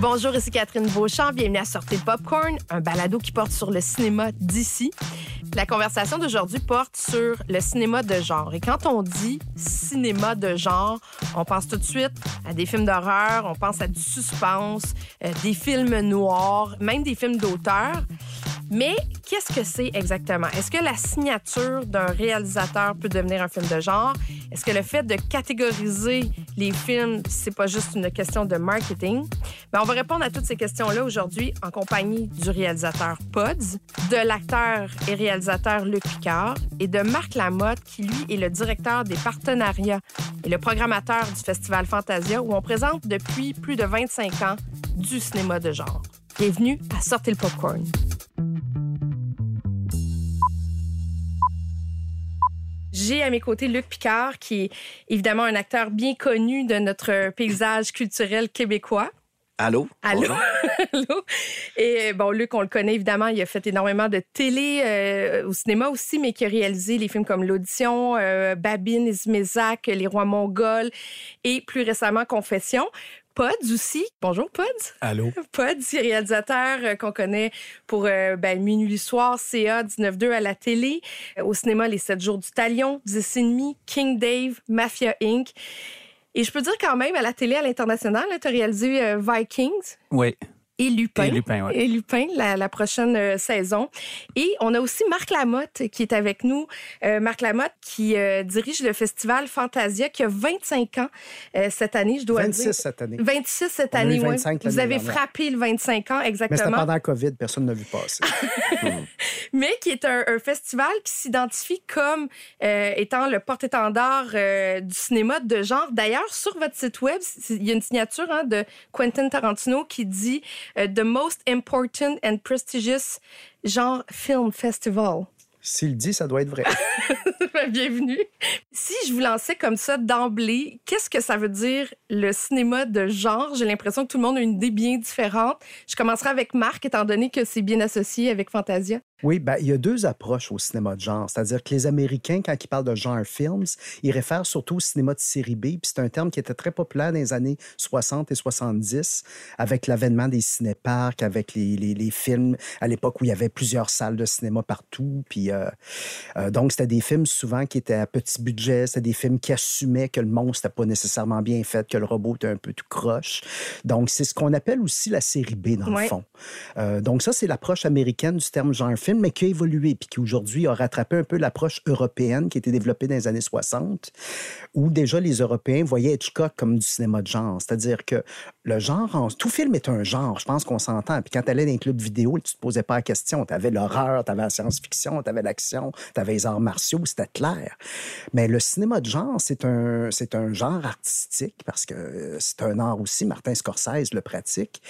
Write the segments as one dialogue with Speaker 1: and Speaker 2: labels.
Speaker 1: Bonjour, ici Catherine Beauchamp. Bienvenue à Sortir Popcorn, un balado qui porte sur le cinéma d'ici. La conversation d'aujourd'hui porte sur le cinéma de genre. Et quand on dit cinéma de genre, on pense tout de suite à des films d'horreur, on pense à du suspense, euh, des films noirs, même des films d'auteur. Mais qu'est-ce que c'est exactement? Est-ce que la signature d'un réalisateur peut devenir un film de genre? Est-ce que le fait de catégoriser les films, c'est pas juste une question de marketing? Ben, on va répondre à toutes ces questions-là aujourd'hui en compagnie du réalisateur Pods, de l'acteur et réalisateur Luc Picard et de Marc Lamotte, qui lui est le directeur des partenariats et le programmateur du Festival Fantasia, où on présente depuis plus de 25 ans du cinéma de genre. Bienvenue à Sortez le Popcorn. J'ai à mes côtés Luc Picard, qui est évidemment un acteur bien connu de notre paysage culturel québécois.
Speaker 2: Allô?
Speaker 1: Allô? Allô? Et bon, Luc, on le connaît évidemment, il a fait énormément de télé, euh, au cinéma aussi, mais qui a réalisé les films comme L'Audition, euh, Babine, Ismézac, Les Rois Mongols et plus récemment Confession. Pods aussi. Bonjour Pods.
Speaker 2: Allô.
Speaker 1: Pods, réalisateur euh, qu'on connaît pour euh, ben, Minuit Soir, CA 19-2 à la télé, euh, au cinéma Les 7 jours du Talion, 10 et demi, King Dave, Mafia Inc. Et je peux dire quand même, à la télé, à l'international, tu as réalisé Vikings.
Speaker 2: Oui
Speaker 1: et Lupin.
Speaker 2: Et Lupin, ouais.
Speaker 1: Et Lupin, la, la prochaine euh, saison. Et on a aussi Marc Lamotte qui est avec nous. Euh, Marc Lamotte qui euh, dirige le festival Fantasia qui a 25 ans euh, cette année, je dois
Speaker 3: 26
Speaker 1: dire.
Speaker 3: cette année.
Speaker 1: 26 cette
Speaker 3: On
Speaker 1: année, oui.
Speaker 3: 25
Speaker 1: Vous avez
Speaker 3: dernière.
Speaker 1: frappé le 25 ans,
Speaker 3: Mais c'était
Speaker 1: exactement.
Speaker 3: pendant la COVID, personne n'a vu passer.
Speaker 1: mais qui est un, un festival qui s'identifie comme euh, étant le porte-étendard euh, du cinéma de genre. D'ailleurs, sur votre site web, il y a une signature hein, de Quentin Tarantino qui dit The most important and prestigious genre film festival.
Speaker 3: S'il dit, ça doit être vrai.
Speaker 1: Bienvenue. Si je vous lançais comme ça d'emblée, qu'est-ce que ça veut dire le cinéma de genre? J'ai l'impression que tout le monde a une idée bien différente. Je commencerai avec Marc, étant donné que c'est bien associé avec Fantasia.
Speaker 3: Oui, ben, il y a deux approches au cinéma de genre. C'est-à-dire que les Américains, quand ils parlent de genre films, ils réfèrent surtout au cinéma de série B. Puis c'est un terme qui était très populaire dans les années 60 et 70, avec l'avènement des cinéparcs, avec les, les, les films à l'époque où il y avait plusieurs salles de cinéma partout. Puis euh, euh, donc, c'était des films souvent qui étaient à petit budget. C'était des films qui assumaient que le monstre n'était pas nécessairement bien fait, que le robot était un peu tout croche. Donc, c'est ce qu'on appelle aussi la série B, dans
Speaker 1: Ouais.
Speaker 3: le fond. Euh, donc ça, c'est l'approche américaine du terme genre film, mais qui a évolué, puis qui aujourd'hui a rattrapé un peu l'approche européenne qui a été développée dans les années 60, où déjà les Européens voyaient Hitchcock comme du cinéma de genre. C'est-à-dire que le genre, en- tout film est un genre, je pense qu'on s'entend. Puis quand tu allais dans un club vidéo, tu te posais pas la question. Tu avais l'horreur, tu avais la science-fiction, tu avais l'action, tu avais les arts martiaux, c'était clair. Mais le cinéma de genre, c'est un, c'est un genre artistique parce que euh, c'est un art aussi. Martin Scorsese le pratique.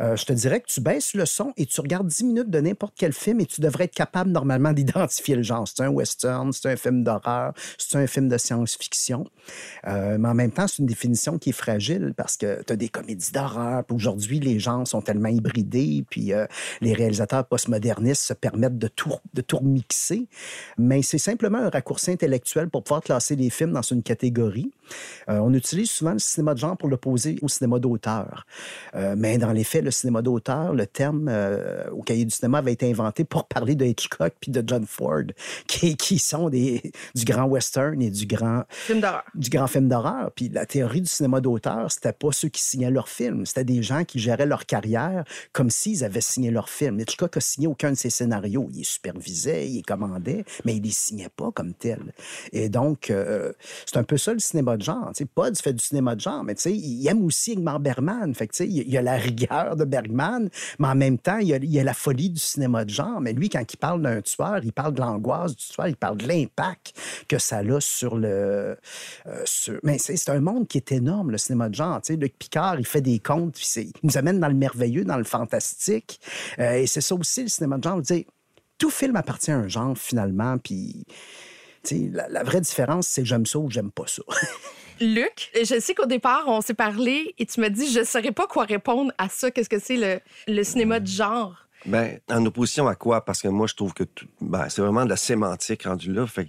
Speaker 3: Euh, je te dirais que tu baisses le son et tu regardes 10 minutes de n'importe quel film et tu devrais être capable normalement d'identifier le genre. C'est un western, c'est un film d'horreur, c'est un film de science-fiction. Euh, mais en même temps, c'est une définition qui est fragile parce que tu as des comédies d'horreur. Aujourd'hui, les genres sont tellement hybridés, puis euh, les réalisateurs postmodernistes se permettent de tout, de tout remixer. Mais c'est simplement un raccourci intellectuel pour pouvoir classer les films dans une catégorie. Euh, on utilise souvent le cinéma de genre pour l'opposer au cinéma d'auteur. Mais dans les faits, le cinéma d'auteur, le terme au cahier du cinéma avait été inventé pour parler de Hitchcock puis de John Ford, qui, qui sont des, du grand western et du grand,
Speaker 1: Film d'horreur.
Speaker 3: du grand film d'horreur. Puis la théorie du cinéma d'auteur, c'était pas ceux qui signaient leurs films, c'était des gens qui géraient leur carrière comme s'ils avaient signé leur film. Hitchcock a signé aucun de ses scénarios. Il les supervisait, il les commandait, mais il les signait pas comme tel. Et donc, euh, c'est un peu ça le cinéma de genre. Tu sais, Pods fait du cinéma de genre, mais il aime aussi Ingmar Bergman. Fait que, il y a la rigueur de Bergman, mais en même temps, il y a, il y a la folie du cinéma de genre. Mais lui, quand il parle d'un tueur, il parle de l'angoisse du tueur, il parle de l'impact que ça a sur le... euh, Mais c'est un monde qui est énorme, le cinéma de genre. Tu sais, Luc Picard, il fait des contes, il nous amène dans le merveilleux, dans le fantastique. Euh, et c'est ça aussi, le cinéma de genre. Tu sais, tout film appartient à un genre, finalement, puis... La, la vraie différence, c'est j'aime ça ou j'aime pas ça.
Speaker 1: Luc, je sais qu'au départ, on s'est parlé et tu m'as dit, je ne saurais pas quoi répondre à ça. Qu'est-ce que c'est le, le cinéma de genre?
Speaker 2: Ben, en opposition à quoi? Parce que moi, je trouve que ben, c'est vraiment de la sémantique rendu là. Fait,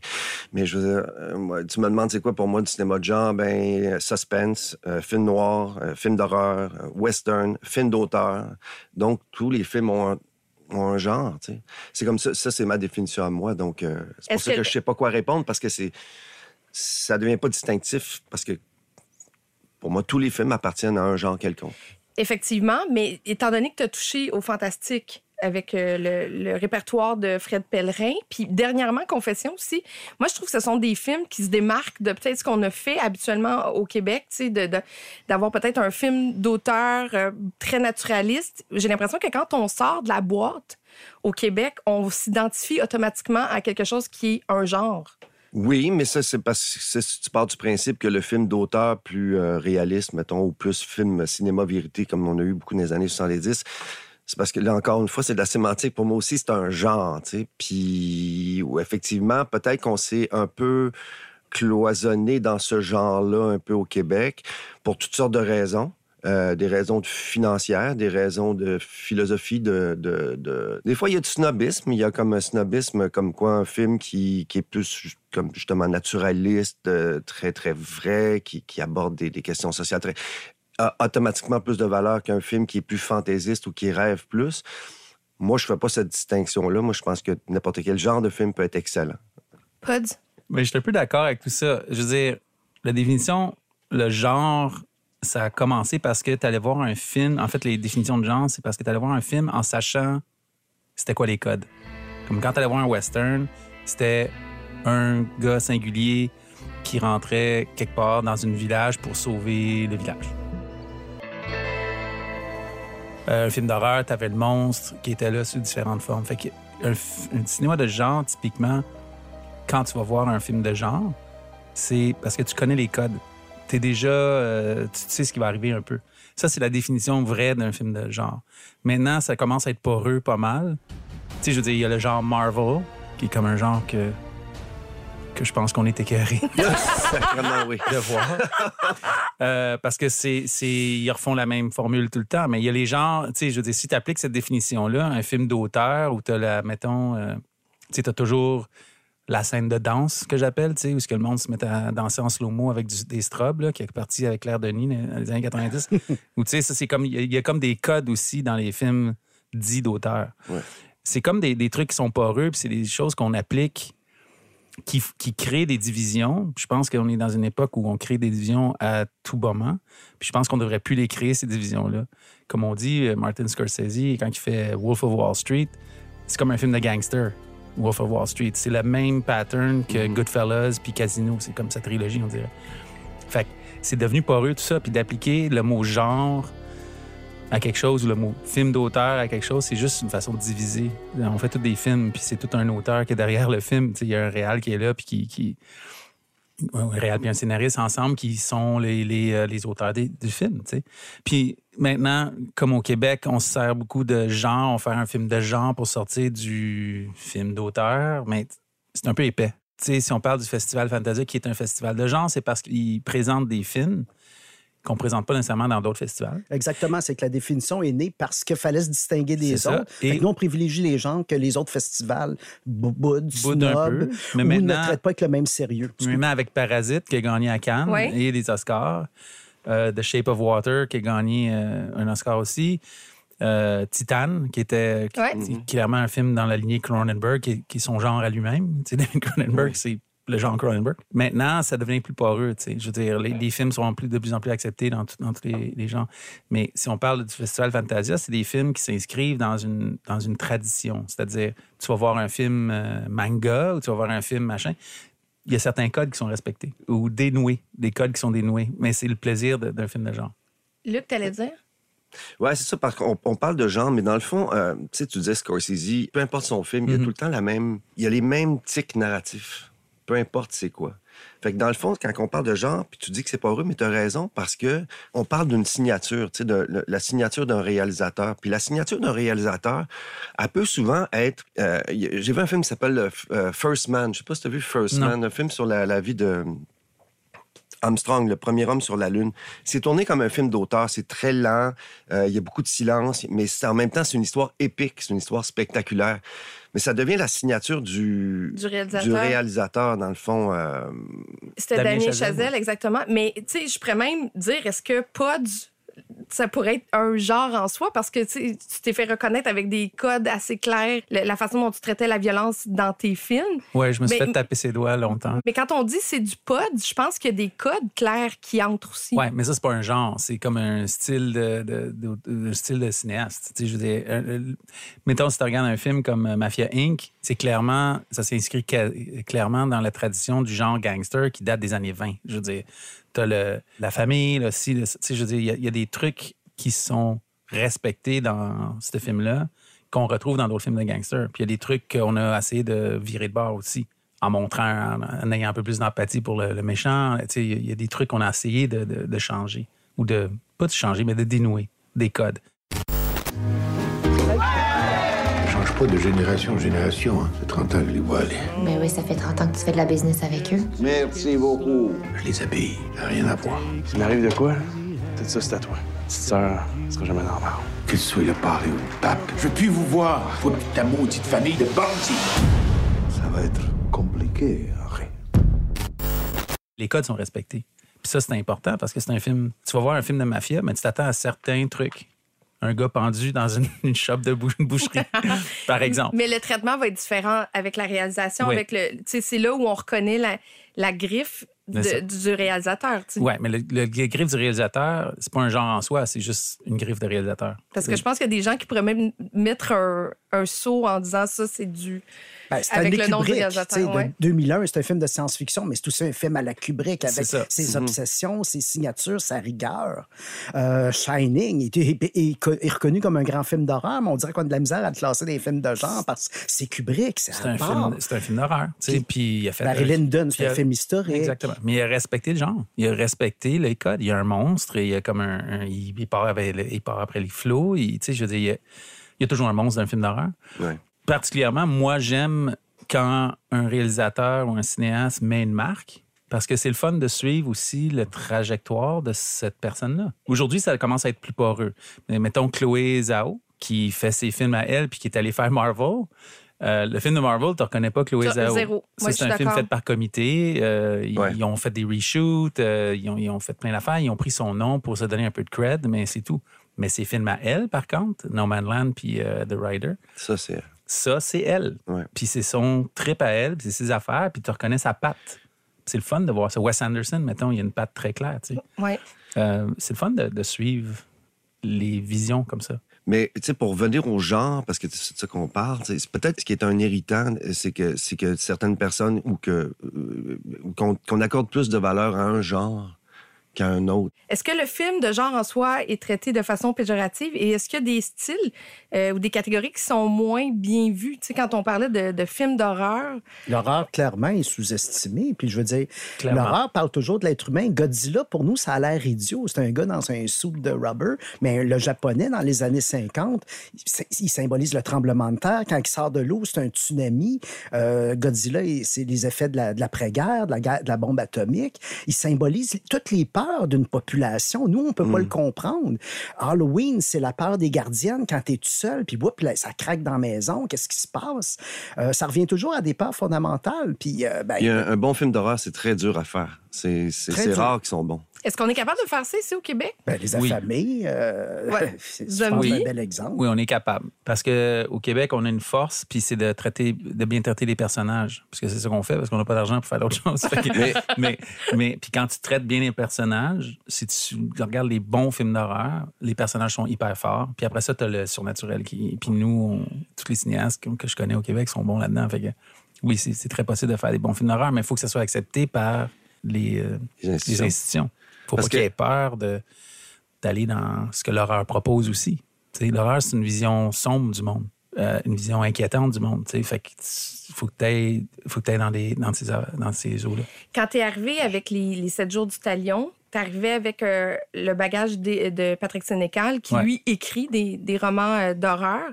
Speaker 2: mais je veux dire, euh, tu me demandes c'est quoi pour moi du cinéma de genre? Ben, suspense, euh, film noir, euh, film d'horreur, western, film d'auteur. Donc, tous les films ont un, genre, tu sais. C'est comme ça, ça c'est ma définition à moi. Donc, c'est pour ça que, que je sais pas quoi répondre parce que c'est ça devient pas distinctif parce que pour moi, tous les films appartiennent à un genre quelconque.
Speaker 1: Effectivement, mais étant donné que tu as touché au fantastique avec euh, le, répertoire de Fred Pellerin, puis dernièrement, Confession aussi, moi, je trouve que ce sont des films qui se démarquent de peut-être ce qu'on a fait habituellement au Québec, tu sais, d'avoir peut-être un film d'auteur euh, très naturaliste. J'ai l'impression que quand on sort de la boîte au Québec, on s'identifie automatiquement à quelque chose qui est un genre.
Speaker 2: Oui, mais ça, c'est parce que tu pars du principe que le film d'auteur plus euh, réaliste, mettons, ou plus film cinéma vérité, comme on a eu beaucoup dans les années 70, c'est parce que là, encore une fois, c'est de la sémantique. Pour moi aussi, c'est un genre, tu sais. Puis, effectivement, peut-être qu'on s'est un peu cloisonné dans ce genre-là un peu au Québec pour toutes sortes de raisons. Euh, des raisons financières, des raisons de philosophie, de, de, Des fois, il y a du snobisme. Il y a comme un snobisme, comme quoi un film qui, qui est plus comme justement naturaliste, euh, très, très vrai, qui, qui aborde des, des, questions sociales très... a automatiquement plus de valeur qu'un film qui est plus fantaisiste ou qui rêve plus. Moi, je fais pas cette distinction-là. Moi, je pense que n'importe quel genre de film peut être excellent.
Speaker 1: Pods?
Speaker 4: Mais je suis un peu d'accord avec tout ça. Je veux dire, la définition, le genre ça a commencé parce que tu allais voir un film. En fait, les définitions de genre, c'est parce que tu allais voir un film en sachant c'était quoi les codes. Comme quand tu allais voir un western, c'était un gars singulier qui rentrait quelque part dans une village pour sauver le village. Euh, un film d'horreur, tu avais le monstre qui était là sous différentes formes. Fait que un, un cinéma de genre, typiquement, quand tu vas voir un film de genre, c'est parce que tu connais les codes t'es déjà, euh, tu sais ce qui va arriver un peu. Ça, c'est la définition vraie d'un film de genre. Maintenant, ça commence à être poreux pas mal. Tu sais, je veux dire, il y a le genre Marvel, qui est comme un genre que que je pense qu'on est écœuré
Speaker 2: oui.
Speaker 4: de voir. Euh, parce que c'est, c'est, ils refont la même formule tout le temps. Mais il y a les genres, tu sais, je veux dire, si tu appliques cette définition-là, un film d'auteur où tu as la, mettons, euh, tu sais, tu as toujours la scène de danse que j'appelle, tu sais, où ce que le monde se met à danser en slow-mo avec des strobes, là, qui est parti avec Claire Denis dans les années 90. Ou tu sais, ça, c'est comme, il y, a comme des codes aussi dans les films dits d'auteur. C'est comme des, trucs qui sont poreux, puis c'est des choses qu'on applique qui, qui créent des divisions. Je pense qu'on est dans une époque où on crée des divisions à tout moment. Puis je pense qu'on devrait plus les créer, ces divisions-là. Comme on dit, euh, Martin Scorsese, quand il fait Wolf of Wall Street, c'est comme un film de gangster. Wolf of Wall Street. C'est le même pattern que mhm. Goodfellas puis Casino. C'est comme sa trilogie, on dirait. Fait que c'est devenu poreux tout ça. Puis d'appliquer le mot genre à quelque chose ou le mot film d'auteur à quelque chose, c'est juste une façon de diviser. On fait tous des films, puis c'est tout un auteur qui est derrière le film. Il y a un réal qui est là, puis qui, un réal et un scénariste ensemble qui sont les, les, euh, auteurs du film. sais. Puis maintenant, comme au Québec, on se sert beaucoup de genre, on fait un film de genre pour sortir du film d'auteur, mais c'est un peu épais. sais, si on parle du Festival Fantasia, qui est un festival de genre, c'est parce qu'il présente des films qu'on ne présente pas nécessairement dans d'autres festivals.
Speaker 3: Exactement, c'est que la définition est née parce qu'il fallait se distinguer des autres. Et nous, on privilégie les gens que les autres festivals boudent, snob, mais ou ne traitent pas avec le même sérieux.
Speaker 4: Même avec Parasite, qui a gagné à Cannes, et des Oscars. Euh, The Shape of Water, qui a gagné euh, un Oscar aussi. Euh, Titan, qui était clairement un film dans la lignée Cronenberg, qui, qui est son genre à lui-même. Cronenberg, c'est le genre Cronenberg. Maintenant, ça devient plus poreux. sais. Je veux dire, les, films sont plus, de plus en plus acceptés dans, dans tous les, les, genres. Mais si on parle du Festival Fantasia, c'est des films qui s'inscrivent dans une, dans une tradition. C'est-à-dire, tu vas voir un film euh, manga ou tu vas voir un film machin. Il y a certains codes qui sont respectés ou dénoués, des codes qui sont dénoués. Mais c'est le plaisir d'un film de genre.
Speaker 1: Luc, t'allais dire?
Speaker 2: Ouais, c'est ça, parce qu'on on parle de genre, mais dans le fond, euh, tu sais, tu disais Scorsese, peu importe son film, il y a mm-hmm. tout le temps la même. Il y a les mêmes tics narratifs peu importe c'est quoi. Fait que dans le fond, quand on parle de genre, puis tu dis que c'est pas heureux, mais tu as raison parce que on parle d'une signature, tu sais, de, la signature d'un réalisateur. Puis la signature d'un réalisateur, elle peut souvent être. Euh, j'ai vu un film qui s'appelle euh, First Man. Je sais pas si tu as vu First Man, un film sur la, vie de Armstrong, le premier homme sur la Lune. C'est tourné comme un film d'auteur. C'est très lent. euh, il y a beaucoup de silence, mais c'est- en même temps, c'est une histoire épique. C'est une histoire spectaculaire. Mais ça devient la signature du,
Speaker 1: Du réalisateur.
Speaker 2: du réalisateur, dans le fond. euh,
Speaker 1: C'était
Speaker 4: Damien
Speaker 1: Damien
Speaker 4: Chazelle,
Speaker 1: Chazelle, exactement. Mais, tu sais, je pourrais même dire, est-ce que Pod, ça pourrait être un genre en soi? Parce que, tu t'es fait reconnaître avec des codes assez clairs, la façon dont tu traitais la violence dans tes films.
Speaker 4: Ouais, je me suis
Speaker 1: Mais-
Speaker 4: fait taper ses doigts longtemps.
Speaker 1: Mais quand on dit c'est du pod, je pense qu'il y a des codes clairs qui entrent aussi.
Speaker 4: Ouais, mais ça, c'est pas un genre. C'est comme un style de, de, de- de- style de cinéaste. Je veux dire, euh, euh, mettons, si tu regardes un film comme euh, Mafia Inc., c'est clairement, ça s'inscrit clairement dans la tradition du genre gangster qui date des années 20. Je veux dire, t'as le, la famille, là, si, le- je veux dire, il y a- des trucs qui sont respectés dans ce film-là qu'on retrouve dans d'autres films de gangsters. Puis il y a des trucs qu'on a essayé de virer de bord aussi en montrant, en, ayant un peu plus d'empathie pour le, méchant. Il y, a- des trucs qu'on a essayé de- de changer. Ou de, pas de changer, mais de dénouer des codes.
Speaker 5: Pas de génération en génération. Hein. C'est 30 ans que je les vois aller.
Speaker 6: Ben oui, ça fait 30 ans que tu fais de la business avec eux.
Speaker 5: Merci beaucoup. Je les habille. Ça n'a rien à voir.
Speaker 7: S'il m'arrive de quoi, tout ça, c'est à toi. Petite sœur, ce sera jamais normal.
Speaker 5: Que ce soit le pari ou le pape. Je veux plus vous voir. Faut que ta maudite famille de bandits. Ça va être compliqué, Henri.
Speaker 4: Les codes sont respectés. Puis ça, c'est important parce que c'est un film. Tu vas voir un film de mafia, mais tu t'attends à certains trucs. Un gars pendu dans une, une shop de bou- boucherie, par exemple.
Speaker 1: Mais le traitement va être différent avec la réalisation,
Speaker 4: Oui.
Speaker 1: avec le. C'est là où on reconnaît la, la griffe de- du réalisateur.
Speaker 4: Ouais, mais le, le griffe du réalisateur, c'est pas un genre en soi, c'est juste une griffe de réalisateur.
Speaker 1: Parce que je pense qu'il y a des gens qui pourraient même mettre un, un saut en disant ça, c'est du.
Speaker 3: Ben, c'est
Speaker 1: Avec le nom du
Speaker 3: Kubrick,
Speaker 1: réalisateur,
Speaker 3: tu sais, de
Speaker 1: ouais.
Speaker 3: 2001, c'est un film de science-fiction, mais c'est aussi un film à la Kubrick avec ses obsessions, ses signatures, sa rigueur. Euh, Shining est, est- est- est reconnu comme un grand film d'horreur, mais on dirait qu'on a de la misère à le classer des films de genre parce que c'est Kubrick, c'est
Speaker 4: un, film, c'est un film d'horreur.
Speaker 3: Puis
Speaker 4: Puis il a fait.
Speaker 3: Marilyn Dunn,
Speaker 4: puis
Speaker 3: c'est un film historique.
Speaker 4: Exactement. Mais il a respecté le genre. Il a respecté les codes. Il y a un monstre et il y a comme un. un- il, il part avec il part après les flots. Il, tu sais, je veux dire, il y, a, il y a toujours un monstre dans un film d'horreur.
Speaker 2: ouais.
Speaker 4: Particulièrement, moi, j'aime quand un réalisateur ou un cinéaste met une marque. Parce que c'est le fun de suivre aussi le trajectoire de cette personne-là. Aujourd'hui, ça commence à être plus poreux. Mais mettons Chloé Zhao, qui fait ses films à elle puis qui est allée faire Marvel. Euh, le film de Marvel, tu ne reconnais pas Chloé Zhao? c'est un film fait par comité. Euh, ils,
Speaker 2: Ouais.
Speaker 4: ils ont fait des reshoots, euh, ils, ont, ils ont fait plein d'affaires. Ils ont pris son nom pour se donner un peu de cred, mais c'est tout. Mais ses films à elle, par contre, No Man's Land puis euh, The Rider,
Speaker 2: Ça, c'est.
Speaker 4: Ça, c'est elle.
Speaker 2: Ouais.
Speaker 4: Puis c'est son trip à elle, puis c'est ses affaires, puis tu reconnais sa patte. C'est le fun de voir ça. Wes Anderson, mettons, il y a une patte très claire. tu sais.
Speaker 1: Ouais.
Speaker 4: Euh, c'est le fun de, de suivre les visions comme ça.
Speaker 2: Mais tu sais, pour revenir au genre, parce que c'est de ça qu'on parle, peut-être ce qui est un irritant, c'est que c'est que certaines personnes ou que euh, qu'on accorde plus de valeur à un genre qu'à un autre.
Speaker 1: Est-ce que le film de genre en soi est traité de façon péjorative? Et est-ce qu'il y a des styles euh, ou des catégories qui sont moins bien vues? Tu sais, quand on parlait de, de films d'horreur,
Speaker 3: L'horreur, clairement, est sous-estimé. Puis je veux dire,
Speaker 4: Clairement.
Speaker 3: l'horreur parle toujours de l'être humain. Godzilla, pour nous, ça a l'air idiot. C'est un gars dans un soupe de rubber. Mais le japonais, dans les années 50, il symbolise le tremblement de terre. Quand il sort de l'eau, c'est un tsunami. Euh, Godzilla, il- c'est les effets de la- de l'après-guerre, de, la de la bombe atomique. Il symbolise toutes les peurs d'une population. Nous, on peut pas le comprendre. Halloween, c'est la peur des gardiennes quand tu es tout seul, puis whoop, là, ça craque dans la maison. Qu'est-ce qui se passe? Euh, ça revient toujours à des peurs fondamentales. Puis, euh, ben,
Speaker 2: Il y a un, un bon film d'horreur, c'est très dur à faire. C'est rare qu'ils sont bons.
Speaker 1: Est-ce qu'on est capable de faire ça ici au Québec?
Speaker 3: Ben, les
Speaker 4: Oui.
Speaker 3: affamés, euh,
Speaker 1: Ouais.
Speaker 3: c'est un bel exemple.
Speaker 4: Oui, on est capable. Parce que au Québec, on a une force, puis c'est de traiter, de bien traiter les personnages. Parce que c'est ça qu'on fait, parce qu'on n'a pas d'argent pour faire d'autres choses. Mais, mais, puis quand tu traites bien les personnages, si tu regardes les bons films d'horreur, les personnages sont hyper forts. Puis après ça, tu as le surnaturel. Qui, puis nous, on- tous les cinéastes que, que je connais au Québec sont bons là-dedans. Fait que, oui, c'est c'est très possible de faire des bons films d'horreur, mais il faut que ça soit accepté par les, euh,
Speaker 2: Les
Speaker 4: les
Speaker 2: institutions.
Speaker 4: Faut
Speaker 2: Parce
Speaker 4: pas qu'il y
Speaker 2: que-
Speaker 4: ait peur d'aller dans ce que l'horreur propose aussi. Tu sais, L'horreur, c'est une vision sombre du monde, euh, une vision inquiétante du monde. tu sais. Fait que tu- faut que tu ailles, faut que t'ailles dans, les, dans ces, dans ces eaux-là.
Speaker 1: Quand tu es arrivé avec les, les 7 jours du talion, t'arrivais avec euh, le bagage de, de Patrick Sénécal, qui
Speaker 4: Ouais.
Speaker 1: lui écrit des, des romans euh, d'horreur.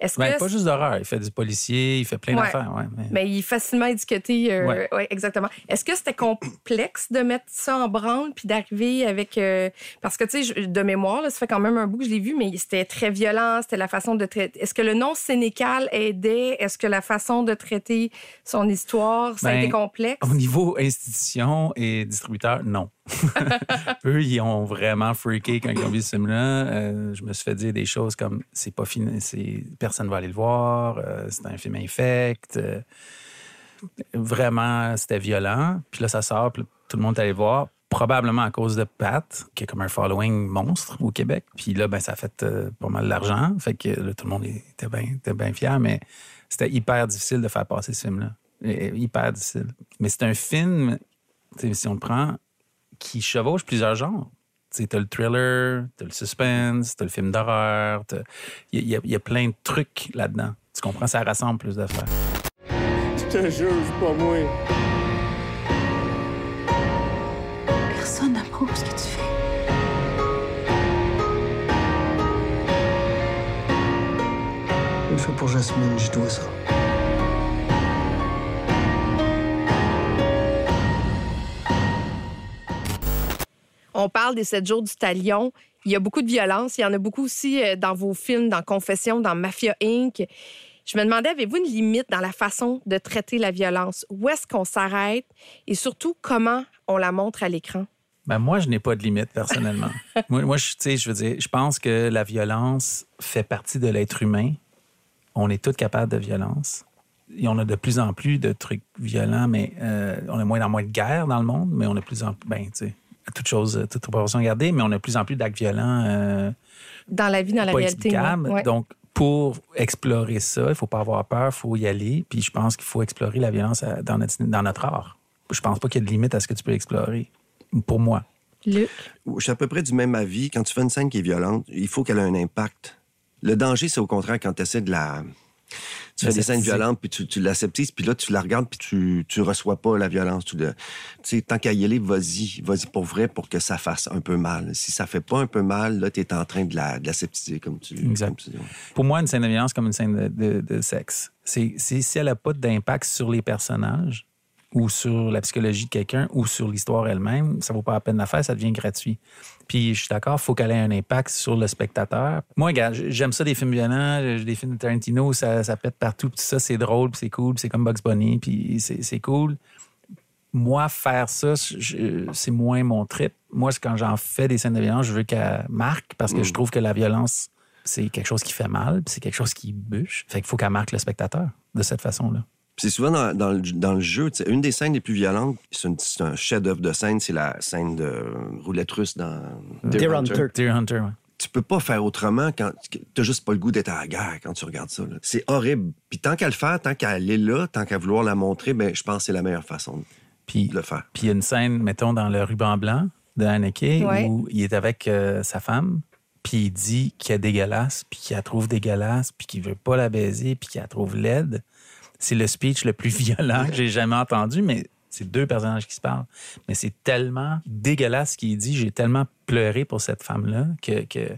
Speaker 1: Est-ce
Speaker 4: Ben,
Speaker 1: que
Speaker 4: pas juste d'horreur. Il fait du policier, il fait plein
Speaker 1: Ouais.
Speaker 4: d'affaires. Ouais, mais-
Speaker 1: Mais il est facilement étiqueté. euh, exactement. Est-ce que c'était complexe de mettre ça en branle puis d'arriver avec. euh, parce que, tu sais, de mémoire, là, ça fait quand même un bout que je l'ai vu, mais c'était très violent. C'était la façon de traiter. Est-ce que le nom Sénécal aidait? Est-ce que la façon de traiter son histoire, ça a
Speaker 4: Ben,
Speaker 1: été complexe?
Speaker 4: Au niveau institution et distributeur, non. Eux, ils ont vraiment freaké quand ils ont vu ce film-là. Euh, je me suis fait dire des choses comme c'est pas fini, c'est personne va aller le voir, euh, c'est un film infect. euh, vraiment, c'était violent. Puis là, ça sort, puis tout le monde est allé voir. Probablement à cause de Pat, qui a comme un following monstre au Québec. Puis là, ben, ça a fait euh, pas mal d'argent. Fait que là, tout le monde était bien fier, mais c'était hyper difficile de faire passer ce film-là. Hyper difficile. Mais c'est un film, si on le prend, qui chevauche plusieurs genres. Tu sais, t'as le thriller, t'as le suspense, t'as le film d'horreur. t'as- Il y, a- il y a plein de trucs là-dedans. Tu comprends? Ça rassemble plus d'affaires.
Speaker 7: Je te juge pas, moi.
Speaker 8: Personne n'approuve ce que tu fais.
Speaker 9: Je le fais pour Jasmine, je dois ça.
Speaker 1: On parle des 7 jours du talion. Il y a beaucoup de violence. Il y en a beaucoup aussi euh, dans vos films, dans Confession, dans Mafia Inc. Je me demandais, avez-vous une limite dans la façon de traiter la violence? Où est-ce qu'on s'arrête? Et surtout, comment on la montre à l'écran?
Speaker 4: Ben moi, je n'ai pas de limite personnellement. moi, moi, je, je veux dire, je pense que la violence fait partie de l'être humain. On est tous capables de violence. Et on a de plus en plus de trucs violents, mais euh, on a moins en moins de guerres dans le monde, mais on a de plus en plus, ben, tu sais, à toute chose, toute proportion gardée, mais on a de plus en plus d'actes violents euh,
Speaker 1: Dans la vie, dans la réalité. ouais.
Speaker 4: Donc, pour explorer ça, il faut pas avoir peur, il faut y aller. Puis je pense qu'il faut explorer la violence à- dans notre, dans notre art. Je pense pas qu'il y ait de limite à ce que tu peux explorer, pour moi.
Speaker 1: Luc?
Speaker 2: Je suis à peu près du même avis. Quand tu fais une scène qui est violente, il faut qu'elle ait un impact. Le danger, c'est au contraire quand tu essaies de la. Tu fais des scènes violentes, puis tu, tu l'aseptises, puis là, tu la regardes, puis tu, tu reçois pas la violence. Tu, le- tu sais, tant qu'à y aller, vas-y, vas-y pour vrai, pour que ça fasse un peu mal. Si ça fait pas un peu mal, là, tu es en train de la- de comme tu
Speaker 4: Exact.
Speaker 2: comme tu dis.
Speaker 4: Pour moi, une scène de violence comme une scène de, de- de sexe. C'est c'est si elle n'a pas d'impact sur les personnages ou sur la psychologie de quelqu'un ou sur l'histoire elle-même, ça vaut pas la peine de la faire, ça devient gratuit. Puis je suis d'accord, il faut qu'elle ait un impact sur le spectateur. Moi, regarde, j'aime ça des films violents, des films de Tarantino, ça, ça pète partout, puis tout ça, c'est drôle, puis c'est cool, c'est comme Bugs Bunny, puis c'est cool. Moi, faire ça, c'est moins mon trip. Moi, quand j'en fais des scènes de violence, je veux qu'elle marque parce que je trouve que la violence, c'est quelque chose qui fait mal, c'est quelque chose qui bûche. Fait qu'il faut qu'elle marque le spectateur de cette façon-là.
Speaker 2: C'est souvent dans, dans le, dans le jeu, une des scènes les plus violentes, c'est une- c'est un chef-d'œuvre de scène, c'est la scène de roulette russe dans
Speaker 3: Deer Hunter.
Speaker 4: Deer Hunter, ouais.
Speaker 2: tu peux pas faire autrement quand t'as juste pas le goût d'être à la guerre quand tu regardes ça. là. C'est horrible. Puis tant qu'à le faire, tant qu'elle est là, tant qu'à vouloir la montrer, ben je pense que c'est la meilleure façon
Speaker 4: Puis
Speaker 2: de le faire.
Speaker 4: Puis il y a une scène, mettons, dans le ruban blanc de Haneke,
Speaker 1: Ouais.
Speaker 4: où il est avec euh, sa femme, puis il dit qu'elle est dégueulasse, puis qu'il la trouve dégueulasse, puis qu'il veut pas la baiser, puis qu'il la trouve laide. C'est le speech le plus violent que j'ai jamais entendu, mais c'est deux personnages qui se parlent. Mais c'est tellement dégueulasse ce qu'il dit. J'ai tellement pleuré pour cette femme-là que, que,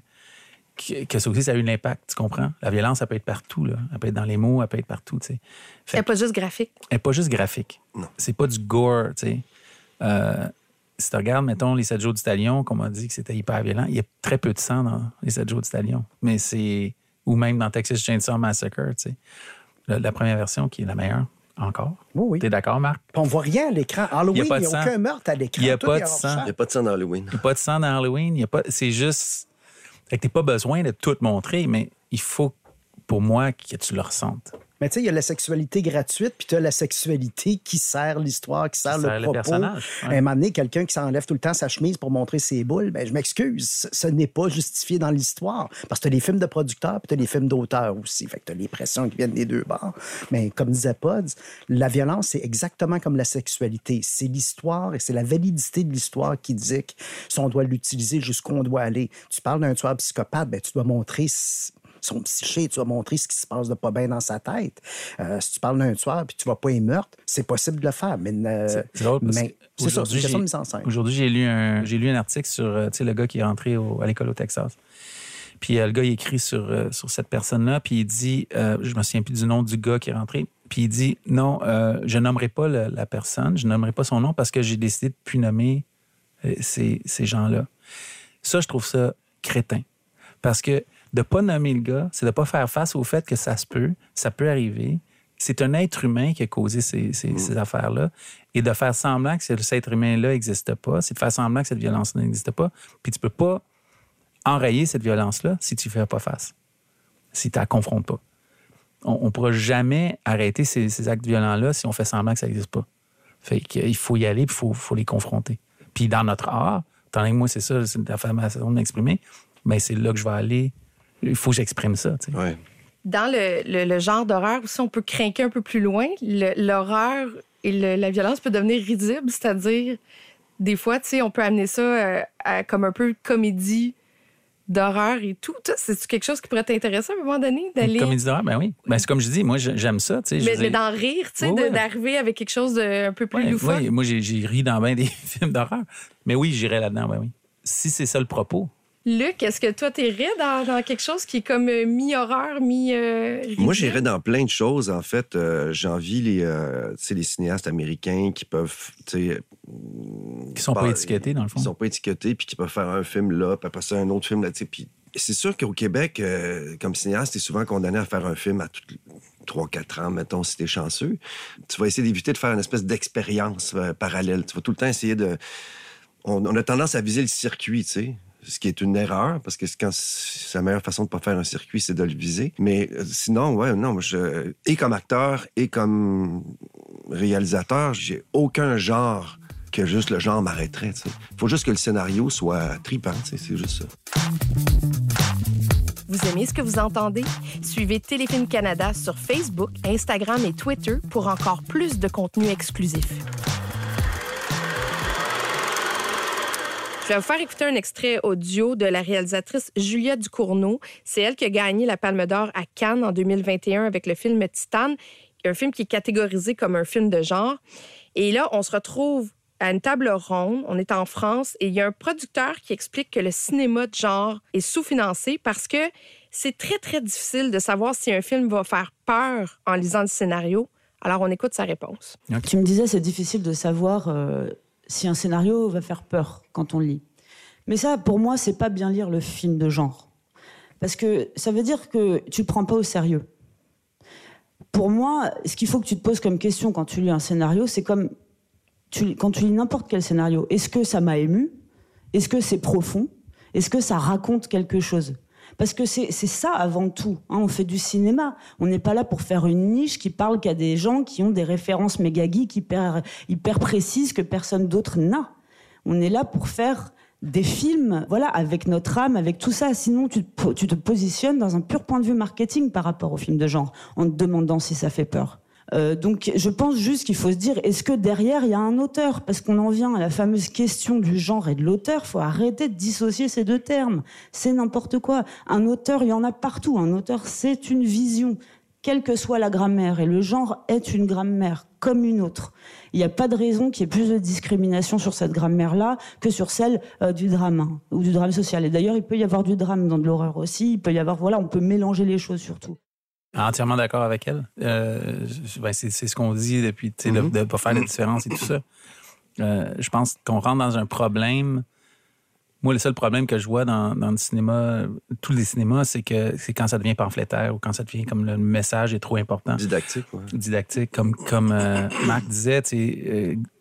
Speaker 4: que, que ça aussi, ça a eu un impact, tu comprends? La violence, ça peut être partout. Là. Elle peut être dans les mots, elle peut être partout. tu sais. Fait
Speaker 1: C'est pas juste graphique.
Speaker 4: elle n'est pas juste graphique.
Speaker 2: Non.
Speaker 4: C'est pas du gore, tu sais. Euh, si tu regardes, mettons, les 7 jours du talion, qu'on m'a dit que c'était hyper violent, il y a très peu de sang dans les 7 jours du talion. Mais c'est. Ou même dans Texas Chainsaw Massacre, tu sais. La, la première version qui est la meilleure, encore.
Speaker 3: Oui, oui.
Speaker 4: T'es d'accord, Marc?
Speaker 3: Puis on voit rien à l'écran. Halloween, il
Speaker 4: pas
Speaker 3: n'y
Speaker 4: de
Speaker 3: a,
Speaker 4: sang.
Speaker 3: aucun meurtre à l'écran.
Speaker 4: Il y a pas de sang.
Speaker 2: Il n'y a pas de sang dans Halloween.
Speaker 4: Il n'y a pas de sang dans Halloween. il y a pas... C'est juste. Fait que t'as pas besoin de tout montrer, mais il faut, pour moi, que tu le ressentes.
Speaker 3: Mais tu sais, il y a la sexualité gratuite, puis tu as la sexualité qui sert l'histoire, qui sert
Speaker 4: Qui
Speaker 3: le
Speaker 4: sert le
Speaker 3: propos.
Speaker 4: ouais.
Speaker 3: À un moment donné, quelqu'un qui s'enlève tout le temps sa chemise pour montrer ses boules, ben, je m'excuse, ce- n'est pas justifié dans l'histoire. Parce que tu as des films de producteurs, puis tu as des films d'auteurs aussi. Fait que tu as les pressions qui viennent des deux bords. Mais comme disait Pods, la violence, c'est exactement comme la sexualité. C'est l'histoire et c'est la validité de l'histoire qui dit que si on doit l'utiliser jusqu'où on doit aller. Tu parles d'un tueur psychopathe, ben, tu dois montrer son psyché, tu vas montrer ce qui se passe de pas bien dans sa tête. Euh, si tu parles d'un tueur puis tu vas pas y meurtre, c'est possible de le faire. Mais, euh,
Speaker 4: C'est drôle parce
Speaker 3: mais
Speaker 4: que
Speaker 3: c'est ça, c'est
Speaker 4: aujourd'hui,
Speaker 3: une question de
Speaker 4: j'ai-
Speaker 3: mise en scène.
Speaker 4: Aujourd'hui, j'ai lu un j'ai lu un article sur euh, le gars qui est rentré au- à l'école au Texas. Puis euh, le gars il écrit sur euh, sur cette personne-là, puis il dit euh, je me souviens plus du nom du gars qui est rentré, puis il dit non, je nommerai pas le- la personne, je nommerai pas son nom parce que j'ai décidé de plus nommer ces, ces gens-là. Ça, je trouve ça crétin. Parce que de pas nommer le gars, c'est de pas faire face au fait que ça se peut, ça peut arriver. C'est un être humain qui a causé ces, ces- ces affaires-là. Et de faire semblant que cet être humain-là n'existe pas, c'est de faire semblant que cette violence n'existe pas. Puis tu peux pas enrayer cette violence-là si tu ne fais pas face, si tu ne la confrontes pas. On ne pourra jamais arrêter ces, ces actes violents-là si on fait semblant que ça n'existe pas. Fait qu'il faut y aller, puis il faut, faut les confronter. Puis dans notre art, tant que moi, c'est ça, c'est la façon de m'exprimer, mais c'est là que je vais aller. Il faut que j'exprime ça. tu sais.
Speaker 2: Ouais.
Speaker 1: Dans le, le- le genre d'horreur aussi, on peut craquer un peu plus loin. L'horreur et le- la violence peut devenir risible, c'est-à-dire, des fois, tu sais, on peut amener ça euh, à comme un peu comédie d'horreur et tout. C'est quelque chose qui pourrait t'intéresser à un moment donné d'aller.
Speaker 4: comédie d'horreur, ben oui. Ben, c'est comme je dis, moi, j'aime ça. tu sais, je
Speaker 1: Mais, mais d'en rire, tu sais, d'arriver avec quelque chose de un peu plus
Speaker 4: Ouais,
Speaker 1: loufoque.
Speaker 4: moi, j'ai j'ai ri dans bien des films d'horreur. Mais oui, j'irai là-dedans, ben oui. Si c'est ça le propos.
Speaker 1: Luc, est-ce que toi, t'irais dans, dans quelque chose qui est comme euh, mi-horreur, mi. euh,
Speaker 2: Moi, j'irais dans plein de choses. En fait, euh, j'envie les, euh, les cinéastes américains qui peuvent, tu sais,
Speaker 4: Qui sont pas étiquetés, dans le fond.
Speaker 2: Qui sont pas étiquetés, puis qui peuvent faire un film là, puis après ça, un autre film là, tu sais. Puis c'est sûr qu'au Québec, euh, comme cinéaste, t'es souvent condamné à faire un film à toutes 3-4 ans, mettons, si t'es chanceux. Tu vas essayer d'éviter de faire une espèce d'expérience euh, parallèle. Tu vas tout le temps essayer de... On, on a tendance à viser le circuit, tu sais. Ce qui est une erreur, parce que quand la meilleure façon de pas faire un circuit, c'est de le viser. Mais euh, sinon, ouais, non, je, et comme acteur et comme réalisateur, j'ai aucun genre que juste le genre m'arrêterait. Il faut juste que le scénario soit tripant, c'est juste ça.
Speaker 1: Vous aimez ce que vous entendez? Suivez Téléfilm Canada sur Facebook, Instagram et Twitter pour encore plus de contenu exclusif. Je vais vous faire écouter un extrait audio de la réalisatrice Julia Ducournau. C'est elle qui a gagné la Palme d'Or à Cannes en 2021 avec le film Titane, un film qui est catégorisé comme un film de genre. Et là, on se retrouve à une table ronde. On est en France et il y a un producteur qui explique que le cinéma de genre est sous-financé parce que c'est très, très difficile de savoir si un film va faire peur en lisant le scénario. Alors, on écoute sa réponse.
Speaker 10: Tu me disais, c'est difficile de savoir euh, si un scénario va faire peur quand on lit. Mais ça, pour moi, c'est pas bien lire le film de genre. Parce que ça veut dire que tu le prends pas au sérieux. Pour moi, ce qu'il faut que tu te poses comme question quand tu lis un scénario, c'est comme quand tu lis n'importe quel scénario. Est-ce que ça m'a ému? Est-ce que c'est profond? Est-ce que ça raconte quelque chose? Parce que c'est ça avant tout. hein, on fait du cinéma. On n'est pas là pour faire une niche qui parle qu'à des gens qui ont des références méga geeks hyper, hyper précises que personne d'autre n'a. On est là pour faire des films, voilà, avec notre âme, avec tout ça. Sinon, tu te, tu te positionnes dans un pur point de vue marketing par rapport au film de genre, en te demandant si ça fait peur. Euh, donc, je pense juste qu'il faut se dire, est-ce que derrière il y a un auteur? Parce qu'on en vient à la fameuse question du genre et de l'auteur. Faut arrêter de dissocier ces deux termes. C'est n'importe quoi. Un auteur, il y en a partout. Un auteur, c'est une vision, quelle que soit la grammaire. Et le genre est une grammaire comme une autre. Il n'y a pas de raison qu'il y ait plus de discrimination sur cette grammaire-là que sur celle euh, du drame hein, ou du drame social. Et d'ailleurs, il peut y avoir du drame dans de l'horreur aussi. Il peut y avoir, voilà, on peut mélanger les choses surtout.
Speaker 4: Entièrement d'accord avec elle. Euh, ben, c'est ce qu'on dit depuis, tu sais, de ne pas faire la différence et tout ça. Euh, je pense qu'on rentre dans un problème. Moi, le seul problème que je vois dans, dans le cinéma, tous les cinémas, c'est que c'est quand ça devient pamphlétaire ou quand ça devient comme le message est trop important.
Speaker 2: Didactique, ouais.
Speaker 4: Didactique, comme, comme euh, Marc disait,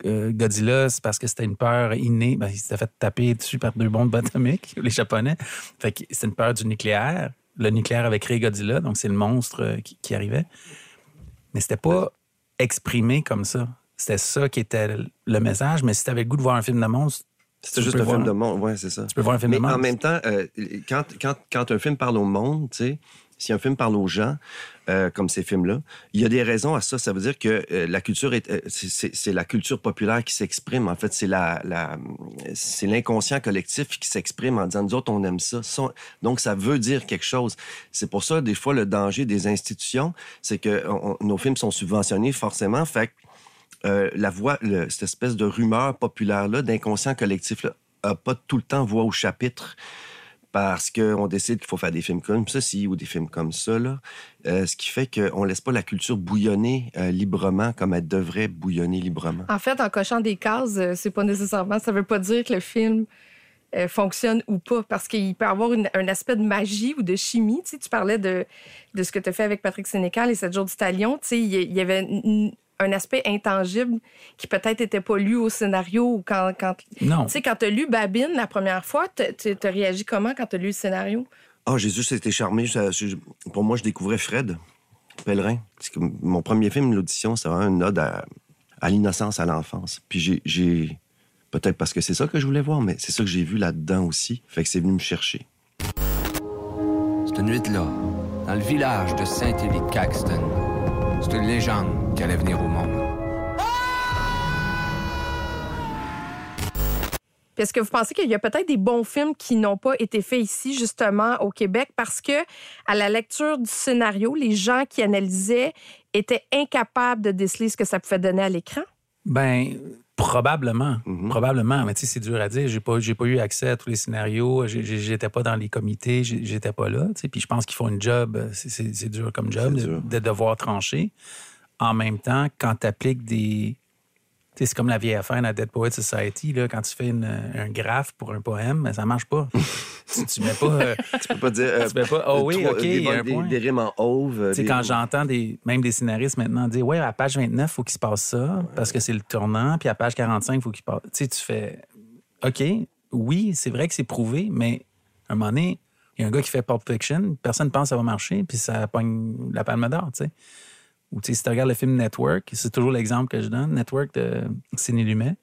Speaker 4: euh, Godzilla, c'est parce que c'était une peur innée. Ben, il s'était fait taper dessus par deux bombes atomiques, les Japonais. Fait que c'est une peur du nucléaire. Le nucléaire avait créé Godzilla, donc c'est le monstre euh, qui, qui arrivait. Mais c'était pas exprimé comme ça. C'était ça qui était le message. Mais si tu avais le goût de voir un film de monstre,
Speaker 2: C'était
Speaker 4: tu
Speaker 2: juste un film de monde, ouais, c'est ça.
Speaker 4: Tu peux voir un film
Speaker 2: Mais
Speaker 4: de monstre.
Speaker 2: en même temps, euh, quand, quand, quand un film parle au monde, tu sais, si un film parle aux gens, euh, comme ces films-là, il y a des raisons à ça. Ça veut dire que euh, la culture est, euh, c'est, la culture populaire qui s'exprime. En fait, c'est la, c'est l'inconscient collectif qui s'exprime en disant nous autres on aime ça. Donc ça veut dire quelque chose. C'est pour ça des fois le danger des institutions, c'est que nos films sont subventionnés forcément. Fait que la voix, cette espèce de rumeur populaire-là, d'inconscient collectif-là, a pas tout le temps voix au chapitre parce qu'on décide qu'il faut faire des films comme ceci ou des films comme ça. Là. Euh, ce qui fait qu'on laisse pas la culture bouillonner euh, librement comme elle devrait bouillonner librement.
Speaker 1: En fait, en cochant des cases, euh, c'est pas nécessairement, ça veut pas dire que le film fonctionne ou pas, parce qu'il peut avoir un aspect de magie ou de chimie. Tu, sais, tu parlais de, de ce que tu as fait avec Patrick Sénécal et 7 jours du talion. Tu sais, il y, avait un aspect intangible qui peut-être était pas lu au scénario ou quand... quand
Speaker 4: Non.
Speaker 1: Tu sais, quand tu as lu Babine la première fois, tu as réagi comment quand tu as lu le scénario?
Speaker 2: Ah, Jésus, c'était charmé. Ça- je- pour moi, je découvrais Fred Pellerin. Parce que mon premier film, l'audition, c'est vraiment une ode à, à l'innocence, à l'enfance. Puis j'ai- j'ai. Peut-être parce que c'est ça que je voulais voir, mais c'est ça que j'ai vu là-dedans aussi. Fait que c'est venu me chercher.
Speaker 11: Cette nuit-là, dans le village de Saint-Élie-Caxton, c'est une légende qui allait venir au monde.
Speaker 1: Puis Est-ce que vous pensez qu'il y a peut-être des bons films qui n'ont pas été faits ici, justement, au Québec, parce que à la lecture du scénario, les gens qui analysaient étaient incapables de déceler ce que ça pouvait donner à l'écran?
Speaker 4: Ben, probablement. Probablement. Mais tu sais, c'est dur à dire. J'ai pas, j'ai pas eu accès à tous les scénarios. J'étais pas dans les comités. J'étais pas là. tu sais. Puis je pense qu'ils font une job. C'est- C'est c'est dur comme job de, de devoir trancher. En même temps, quand tu appliques des. C'est comme la vieille affaire à Dead Poet Society. Là, quand tu fais une- un graphe pour un poème, ben, ça marche pas. tu, tu mets pas. euh,
Speaker 2: Tu peux pas dire. euh,
Speaker 4: tu mets pas. Oh oui, OK,
Speaker 2: des,
Speaker 4: il y a un
Speaker 2: des-
Speaker 4: point.
Speaker 2: des rimes en
Speaker 4: sais,
Speaker 2: des-
Speaker 4: quand j'entends des, même des scénaristes maintenant dire Ouais, à page 29, il faut qu'il se passe ça, parce que c'est le tournant, puis à page 45, il faut qu'il passe. Tu sais, tu fais OK, oui, c'est vrai que c'est prouvé, mais à un moment donné, il y a un gars qui fait Pulp Fiction, personne pense que ça va marcher, puis ça pogne la palme d'or, tu sais. Ou si tu regardes le film Network, c'est toujours l'exemple que je donne, Network de Sidney Lumet,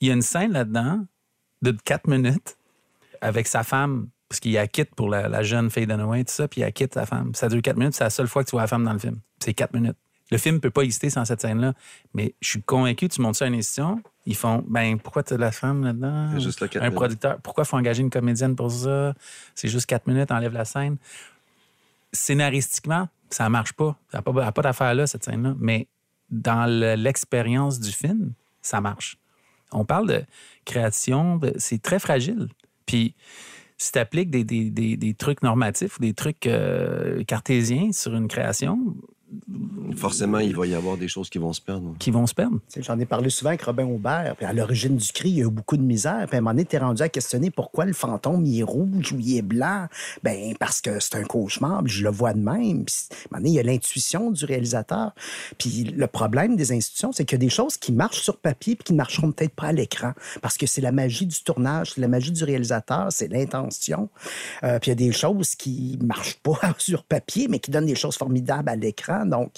Speaker 4: il y a une scène là-dedans de 4 minutes avec sa femme, parce qu'il la quitte pour la, la jeune Faye Dunaway, tout ça, puis il quitte sa femme. Ça dure 4 minutes, c'est la seule fois que tu vois la femme dans le film. C'est 4 minutes. Le film peut pas exister sans cette scène-là. Mais je suis convaincu, tu montes ça à une institution, ils font, ben pourquoi tu as la femme là-dedans?
Speaker 2: C'est juste là, quatre
Speaker 4: Un
Speaker 2: minutes.
Speaker 4: producteur, pourquoi il faut engager une comédienne pour ça? C'est juste 4 minutes, enlève la scène. Scénaristiquement, ça marche pas. Ça n'a pas, d'affaire là, cette scène-là. Mais dans le- l'expérience du film, ça marche. On parle de création, c'est très fragile. Puis, si tu appliques des, des- des- des trucs normatifs ou des trucs euh, cartésiens sur une création,
Speaker 2: Forcément, il va y avoir des choses qui vont se perdre.
Speaker 4: qui vont se perdre.
Speaker 3: J'en ai parlé souvent avec Robin Aubert. Puis à l'origine du cri, il y a eu beaucoup de misère. Puis à un moment donné, t'es rendu à questionner pourquoi le fantôme, il est rouge ou il est blanc. Ben parce que c'est un cauchemar, puis je le vois de même. Puis à un moment donné, il y a l'intuition du réalisateur. Puis le problème des institutions, c'est qu'il y a des choses qui marchent sur papier puis qui ne marcheront peut-être pas à l'écran. Parce que c'est la magie du tournage, c'est la magie du réalisateur, c'est l'intention. Euh, puis il y a des choses qui marchent pas sur papier, mais qui donnent des choses formidables à l'écran. Donc,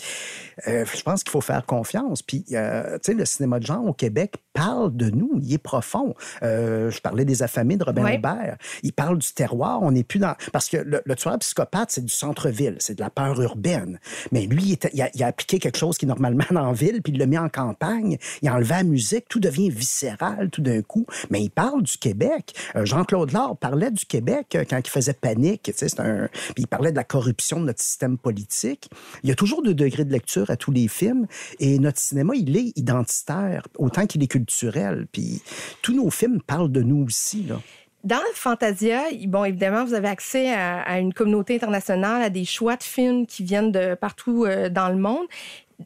Speaker 3: euh, je pense qu'il faut faire confiance. Puis, euh, tu sais, le cinéma de genre au Québec parle de nous, il est profond. Euh, je parlais des affamés de Robin
Speaker 1: Ouais.
Speaker 3: Aubert. Il parle du terroir. On n'est plus dans. Parce que le, le tueur psychopathe, c'est du centre-ville, c'est de la peur urbaine. Mais lui, il, était- il a, il a appliqué quelque chose qui est normalement en ville, puis il l'a mis en campagne. Il a enlevé la musique, tout devient viscéral tout d'un coup. Mais il parle du Québec. Jean-Claude Laure parlait du Québec quand il faisait panique. Tu sais, c'est un... Puis il parlait de la corruption de notre système politique. Il y a toujours deux degrés de lecture à tous les films. Et notre cinéma, il est identitaire, autant qu'il est culturel. Puis tous nos films parlent de nous aussi. Là.
Speaker 1: Dans Fantasia, bon, évidemment, vous avez accès à, à une communauté internationale, à des choix de films qui viennent de partout euh, dans le monde.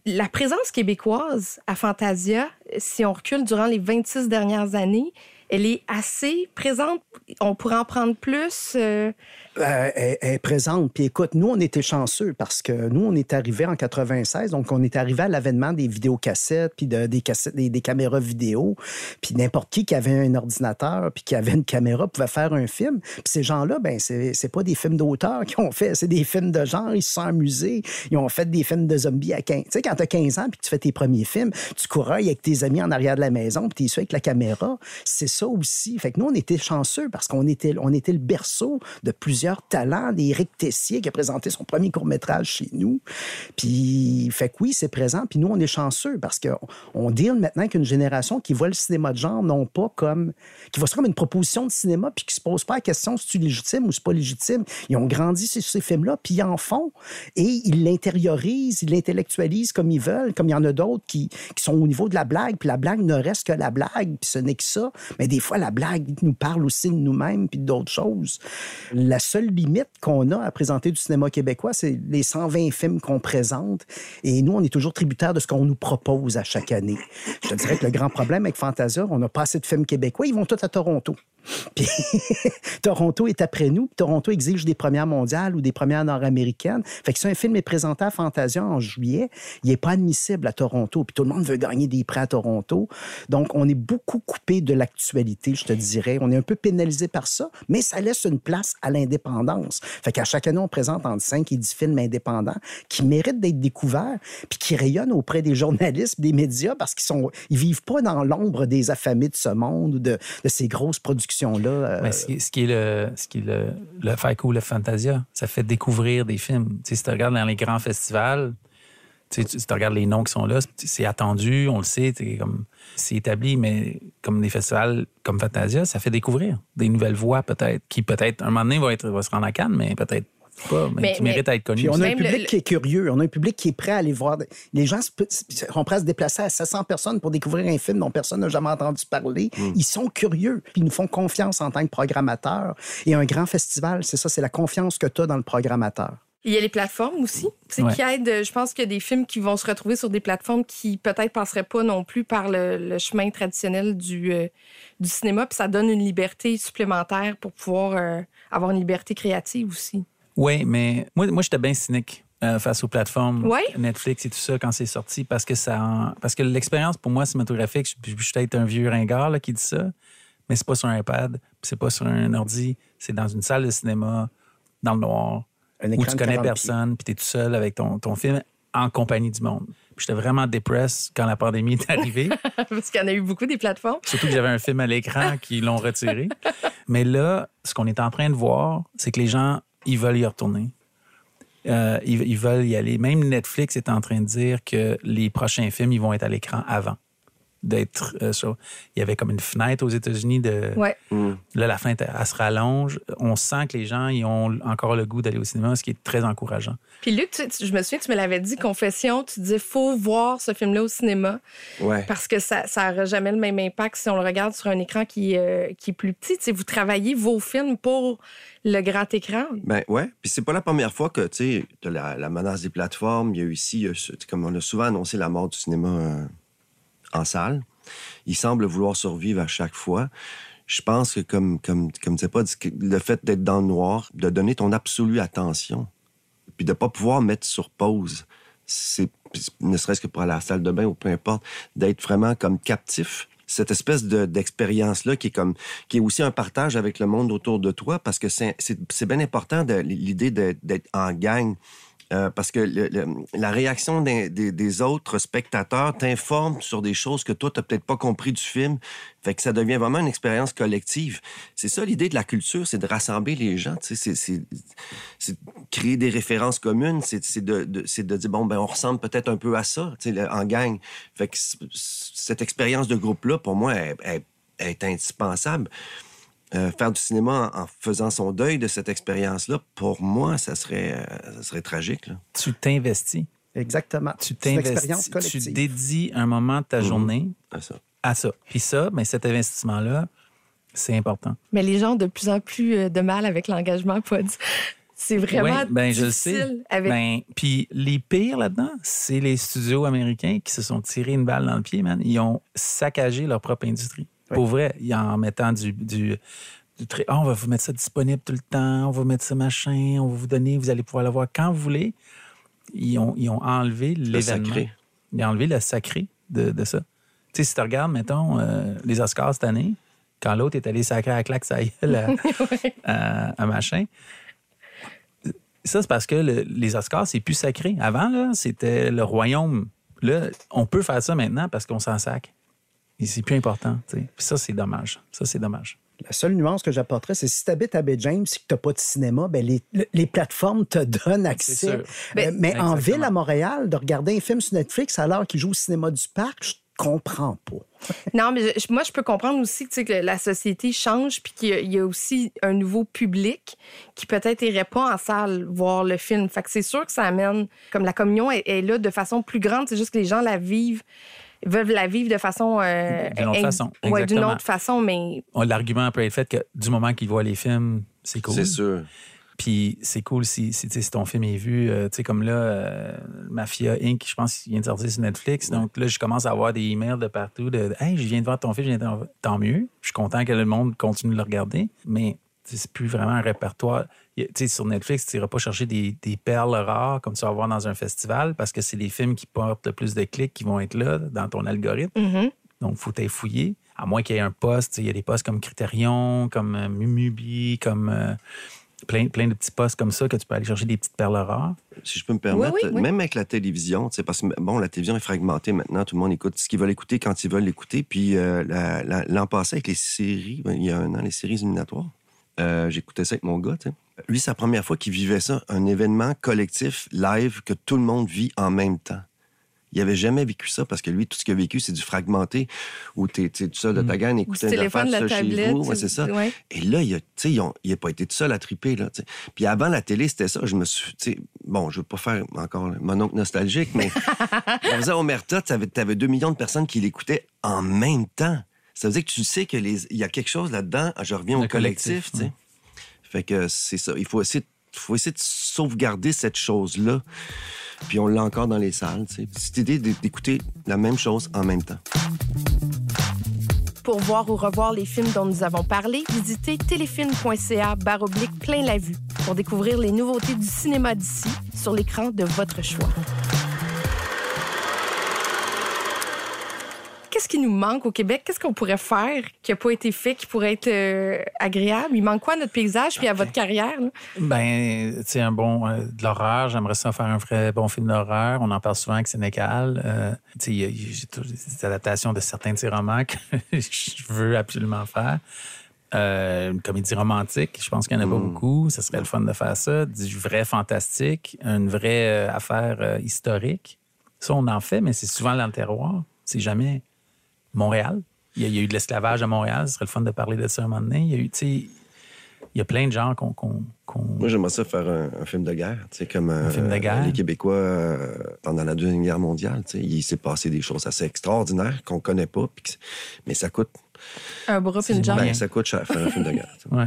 Speaker 1: La présence québécoise à Fantasia, si on recule durant les 26 dernières années, elle est assez présente. On pourrait en prendre plus. euh,
Speaker 3: Euh, est présente. Puis écoute, nous, on était chanceux parce que nous, on est arrivés en 96, donc on est arrivé à l'avènement des vidéocassettes, puis de- des, cassettes, des, des caméras vidéo. Puis n'importe qui qui avait un ordinateur, puis qui avait une caméra pouvait faire un film. Puis ces gens-là, ben c'est pas des films d'auteur qu'ils ont fait, c'est des films de genre. Ils se sont amusés. Ils ont fait des films de zombies à 15. Tu sais, quand t'as 15 ans, puis que tu fais tes premiers films, tu courailles avec tes amis en arrière de la maison, puis tu es avec la caméra. C'est ça aussi. Fait que nous, on était chanceux parce qu'on était, on était le berceau de plusieurs plusieurs talents. Éric Tessier qui a présenté son premier court-métrage chez nous. Puis, fait que oui, c'est présent. Puis nous, on est chanceux parce qu'on on deal maintenant qu'une génération qui voit le cinéma de genre non pas comme... qui voit ça comme une proposition de cinéma puis qui se pose pas la question si c'est légitime ou c'est pas légitime. Ils ont grandi sur ces films-là puis ils en font. Et ils l'intériorisent, ils l'intellectualisent comme ils veulent, comme il y en a d'autres qui, qui sont au niveau de la blague. Puis la blague ne reste que la blague, puis ce n'est que ça. Mais des fois, la blague nous parle aussi de nous-mêmes puis d'autres choses. La seule limite qu'on a à présenter du cinéma québécois, c'est les 120 films qu'on présente. Et nous, on est toujours tributaires de ce qu'on nous propose à chaque année. Je te dirais que le grand problème avec Fantasia, on n'a pas assez de films québécois. Ils vont tous à Toronto. Puis Toronto est après nous. Toronto exige des premières mondiales ou des premières nord-américaines. Fait que si un film est présenté à Fantasia en juillet, il n'est pas admissible à Toronto. Puis tout le monde veut gagner des prix à Toronto. Donc, on est beaucoup coupé de l'actualité, je te dirais. On est un peu pénalisé par ça, mais ça laisse une place à l'indépendance. Fait qu'à chaque année, on présente entre 5 et 10 films indépendants qui méritent d'être découverts puis qui rayonnent auprès des journalistes, des médias parce qu'ils sont, ils vivent pas dans l'ombre des affamés de ce monde ou de, ces grosses productions-là. euh,
Speaker 4: Mais ce, qui, est le, ce qui est le Fantasia, ça fait découvrir des films. Tu sais, si tu regardes dans les grands festivals, tu, sais, tu- si tu regardes les noms qui sont là, c'est- attendu, on le sait, c'est comme c'est établi, mais comme des festivals comme Fantasia, ça fait découvrir des nouvelles voix peut-être, qui peut-être un moment donné va, être, va se rendre à Cannes, mais peut-être pas, mais,
Speaker 1: Mais-
Speaker 4: qui méritent d'être connus.
Speaker 3: Puis on a un public
Speaker 1: le-
Speaker 3: qui est curieux, on a un public qui est prêt à aller voir. Les gens sont prêts à se déplacer à 700 personnes pour découvrir un film dont personne n'a jamais entendu parler. Ils sont curieux, puis ils nous font confiance en tant que programmateurs. Et un grand festival, c'est ça, c'est la confiance que tu as dans le programmateur.
Speaker 1: Il y a les plateformes aussi, c'est
Speaker 4: Ouais.
Speaker 1: qui aident. Je pense qu'il y a des films qui vont se retrouver sur des plateformes qui peut-être passeraient pas non plus par le, le chemin traditionnel du, euh, du cinéma, puis ça donne une liberté supplémentaire pour pouvoir euh, avoir une liberté créative aussi.
Speaker 4: Oui, mais moi, moi j'étais bien cynique euh, face aux plateformes
Speaker 1: Ouais.
Speaker 4: Netflix et tout ça quand c'est sorti parce que ça en- parce que l'expérience pour moi cinématographique, je, je suis peut-être un vieux ringard là, qui dit ça, mais c'est pas sur un iPad, c'est pas sur un ordi, c'est dans une salle de cinéma, dans le noir,
Speaker 3: Un
Speaker 4: où tu connais
Speaker 3: 40
Speaker 4: personne, puis tu es tout seul avec ton, ton film en compagnie du monde. Puis j'étais vraiment dépressé quand la pandémie est arrivée.
Speaker 1: Parce qu'il y en a eu beaucoup des plateformes.
Speaker 4: Surtout que j'avais un film à l'écran qui l'ont retiré. Mais là, ce qu'on est en train de voir, c'est que les gens, ils veulent y retourner. Euh, ils, ils veulent y aller. Même Netflix est en train de dire que les prochains films, ils vont être à l'écran avant d'être euh, sur. Il y avait comme une fenêtre aux États-Unis de.
Speaker 1: Ouais.
Speaker 4: Là, la fenêtre, elle, elle se rallonge. On sent que les gens, ils ont encore le goût d'aller au cinéma, ce qui est très encourageant.
Speaker 1: Puis Luc, tu- tu- je me souviens, tu me l'avais dit, Confession, tu disais, faut voir ce film-là au cinéma
Speaker 2: Ouais.
Speaker 1: parce que ça n'aura jamais le même impact si on le regarde sur un écran qui, euh, qui est plus petit. Tu sais, vous travaillez vos films pour le grand écran.
Speaker 2: Ben ouais. Puis c'est pas la première fois que, tu sais, la, la menace des plateformes. Il y a eu ici, il y a ce- comme on a souvent annoncé la mort du cinéma euh, en salle. Il semble vouloir survivre à chaque fois. Je pense que, comme, comme, comme tu sais pas, le fait d'être dans le noir, de donner ton absolue attention, puis de pas pouvoir mettre sur pause, c'est ne serait-ce que pour aller à la salle de bain ou peu importe, d'être vraiment comme captif. Cette espèce de- d'expérience-là qui est qui est aussi un partage avec le monde autour de toi parce que c'est bien important l'idée d'être en gang. Euh, parce que la réaction des, autres spectateurs t'informe sur des choses que toi, tu peut-être pas compris du film. Fait que ça devient vraiment une expérience collective. C'est ça l'idée de la culture, c'est de rassembler les gens. C'est de créer des références communes. C'est de, dire, bon, ben on ressemble peut-être un peu à ça en gang. Fait que cette expérience de groupe-là, pour moi, est indispensable. Euh, faire du cinéma en, en faisant son deuil de cette expérience-là, pour moi, ça serait, euh, ça serait tragique. là.
Speaker 4: Tu t'investis.
Speaker 3: Exactement.
Speaker 4: Tu t'investis. Tu dédies un moment de ta journée
Speaker 2: À ça.
Speaker 4: à ça. Puis ça, mais cet investissement-là, c'est important.
Speaker 1: Mais les gens ont de plus en plus euh, de mal avec l'engagement Pod. C'est vraiment
Speaker 4: Oui, ben, je le sais.
Speaker 1: difficile avec
Speaker 4: Ben, puis les pires là-dedans, c'est les studios américains qui se sont tirés une balle dans le pied, man. Ils ont saccagé leur propre industrie. Pour vrai, en mettant du, du, Ah, on va vous mettre ça disponible tout le temps, on va mettre ça machin, on va vous donner, vous allez pouvoir le voir quand vous voulez. Ils ont, ils ont enlevé l'événement. Ils ont enlevé le sacré de, de ça. Tu sais, si tu regardes, mettons, euh, les Oscars cette année, quand l'autre est allé sacrer à la claque, ça gueule à, à- à machin. Ça, c'est parce que le- les Oscars, c'est plus sacré. Avant, là, c'était le royaume. Là, on peut faire ça maintenant parce qu'on s'en sac. Et c'est plus important. tu sais. Puis ça, c'est dommage. Ça, c'est dommage.
Speaker 3: La seule nuance que j'apporterais, c'est si tu habites à Bay James et que tu n'as pas de cinéma, ben les, les, plateformes te donnent accès.
Speaker 4: sûr.
Speaker 3: Euh,
Speaker 1: Ben,
Speaker 3: mais en ville, à Montréal, de regarder un film sur Netflix alors qu'il joue au cinéma du parc, je comprends pas.
Speaker 1: Non, mais je- moi, je peux comprendre aussi tu sais, que la société change puis qu'il y a- il y a aussi un nouveau public qui peut-être irait pas en salle voir le film. Fait que c'est sûr que ça amène, comme la communion est, est là de façon plus grande, c'est juste que les gens la vivent, veulent la vivre de façon... euh,
Speaker 4: D'une autre façon,
Speaker 1: Ouais, d'une autre façon, mais
Speaker 4: L'argument peut être fait que du moment qu'ils voient les films, c'est cool.
Speaker 2: C'est sûr.
Speaker 4: Puis c'est cool si, si, ton film est vu, euh, tu sais, comme là, euh, Mafia Inc., je pense qu'il vient de sortir sur Netflix. Donc là, je commence à avoir des emails de partout de Hey, je viens de voir ton film, je viens de voir- tant mieux. Je suis content que le monde continue de le regarder. Mais c'est plus vraiment un répertoire. Sur Netflix, tu n'iras pas chercher des, des perles rares comme tu vas voir dans un festival parce que c'est les films qui portent le plus de clics qui vont être là dans ton algorithme.
Speaker 1: mhm.
Speaker 4: Donc, il faut t'y fouiller. À moins qu'il y ait un poste. Il y a des postes comme Criterion, comme euh, Mumubi, comme euh, plein, plein de petits postes comme ça que tu peux aller chercher des petites perles rares.
Speaker 2: Si je peux me permettre,
Speaker 1: Oui, oui, oui.
Speaker 2: même avec la télévision, parce que bon, la télévision est fragmentée maintenant, tout le monde écoute ce qu'ils veulent écouter quand ils veulent l'écouter. Puis euh, la- la- l'an passé, avec les séries, ben, il y a un an, les séries éliminatoires, euh, j'écoutais ça avec mon gars, tu sais. Lui, c'est la première fois qu'il vivait ça, un événement collectif, live, que tout le monde vit en même temps. Il avait jamais vécu ça parce que lui, tout ce qu'il a vécu, c'est du fragmenté où tu es, tout seul de ta gang,
Speaker 1: du
Speaker 2: écouter un
Speaker 1: téléphone,
Speaker 2: affaire
Speaker 1: la
Speaker 2: tout seul chez
Speaker 1: tablette.
Speaker 2: vous. Ouais, c'est ça.
Speaker 1: Ouais.
Speaker 2: Et là, il n'a pas été tout seul à triper. Là. Puis avant la télé, c'était ça. Je me suis. Bon, je ne veux pas faire encore mon oncle nostalgique, mais on faisait Omerta, tu avais, 2 millions de personnes qui l'écoutaient en même temps. Ça veut dire que tu sais qu'il y a quelque chose là-dedans. Ah, Je reviens au
Speaker 4: Le
Speaker 2: collectif.
Speaker 4: collectif,
Speaker 2: tu sais. Fait que c'est ça. Il faut essayer, faut essayer de sauvegarder cette chose-là. Puis on l'a encore dans les salles. tu sais. Cette idée d'écouter la même chose en même temps.
Speaker 1: Pour voir ou revoir les films dont nous avons parlé, visitez téléfilm.ca baroblique plein la vue pour découvrir les nouveautés du cinéma d'ici sur l'écran de votre choix. Qu'est-ce qui nous manque au Québec? Qu'est-ce qu'on pourrait faire qui n'a pas été fait, qui pourrait être euh, agréable? Il manque quoi à notre paysage puis à votre carrière? là?
Speaker 4: Ben, tu sais, un bon. euh, de l'horreur, j'aimerais ça faire un vrai bon film d'horreur. On en parle souvent avec Sénégal. Euh, tu sais, il y a- il y a- j'ai toujours des adaptations de certains de ses romans que je veux absolument faire. Euh, une comédie romantique, je pense qu'il n'y en a pas beaucoup. Ce serait le fun de faire ça. Du vrai fantastique, une vraie euh, affaire euh, historique. Ça, on en fait, mais c'est souvent dans le terroir. C'est jamais Montréal. Il y, a, il y a eu de l'esclavage à Montréal. Ce serait le fun de parler de ça un moment donné. Il y a eu, tu sais, il y a plein de gens qu'on. qu'on-
Speaker 2: Moi, j'aimerais ça faire un, un film de guerre, tu sais, comme euh,
Speaker 4: film de guerre?
Speaker 2: les Québécois euh, pendant la Deuxième Guerre mondiale. tu sais. Il s'est passé des choses assez extraordinaires qu'on connaît pas, mais ça coûte,
Speaker 1: Un bras puis une jambe.
Speaker 2: ben, ça coûte cher faire un film de guerre.
Speaker 4: Ouais.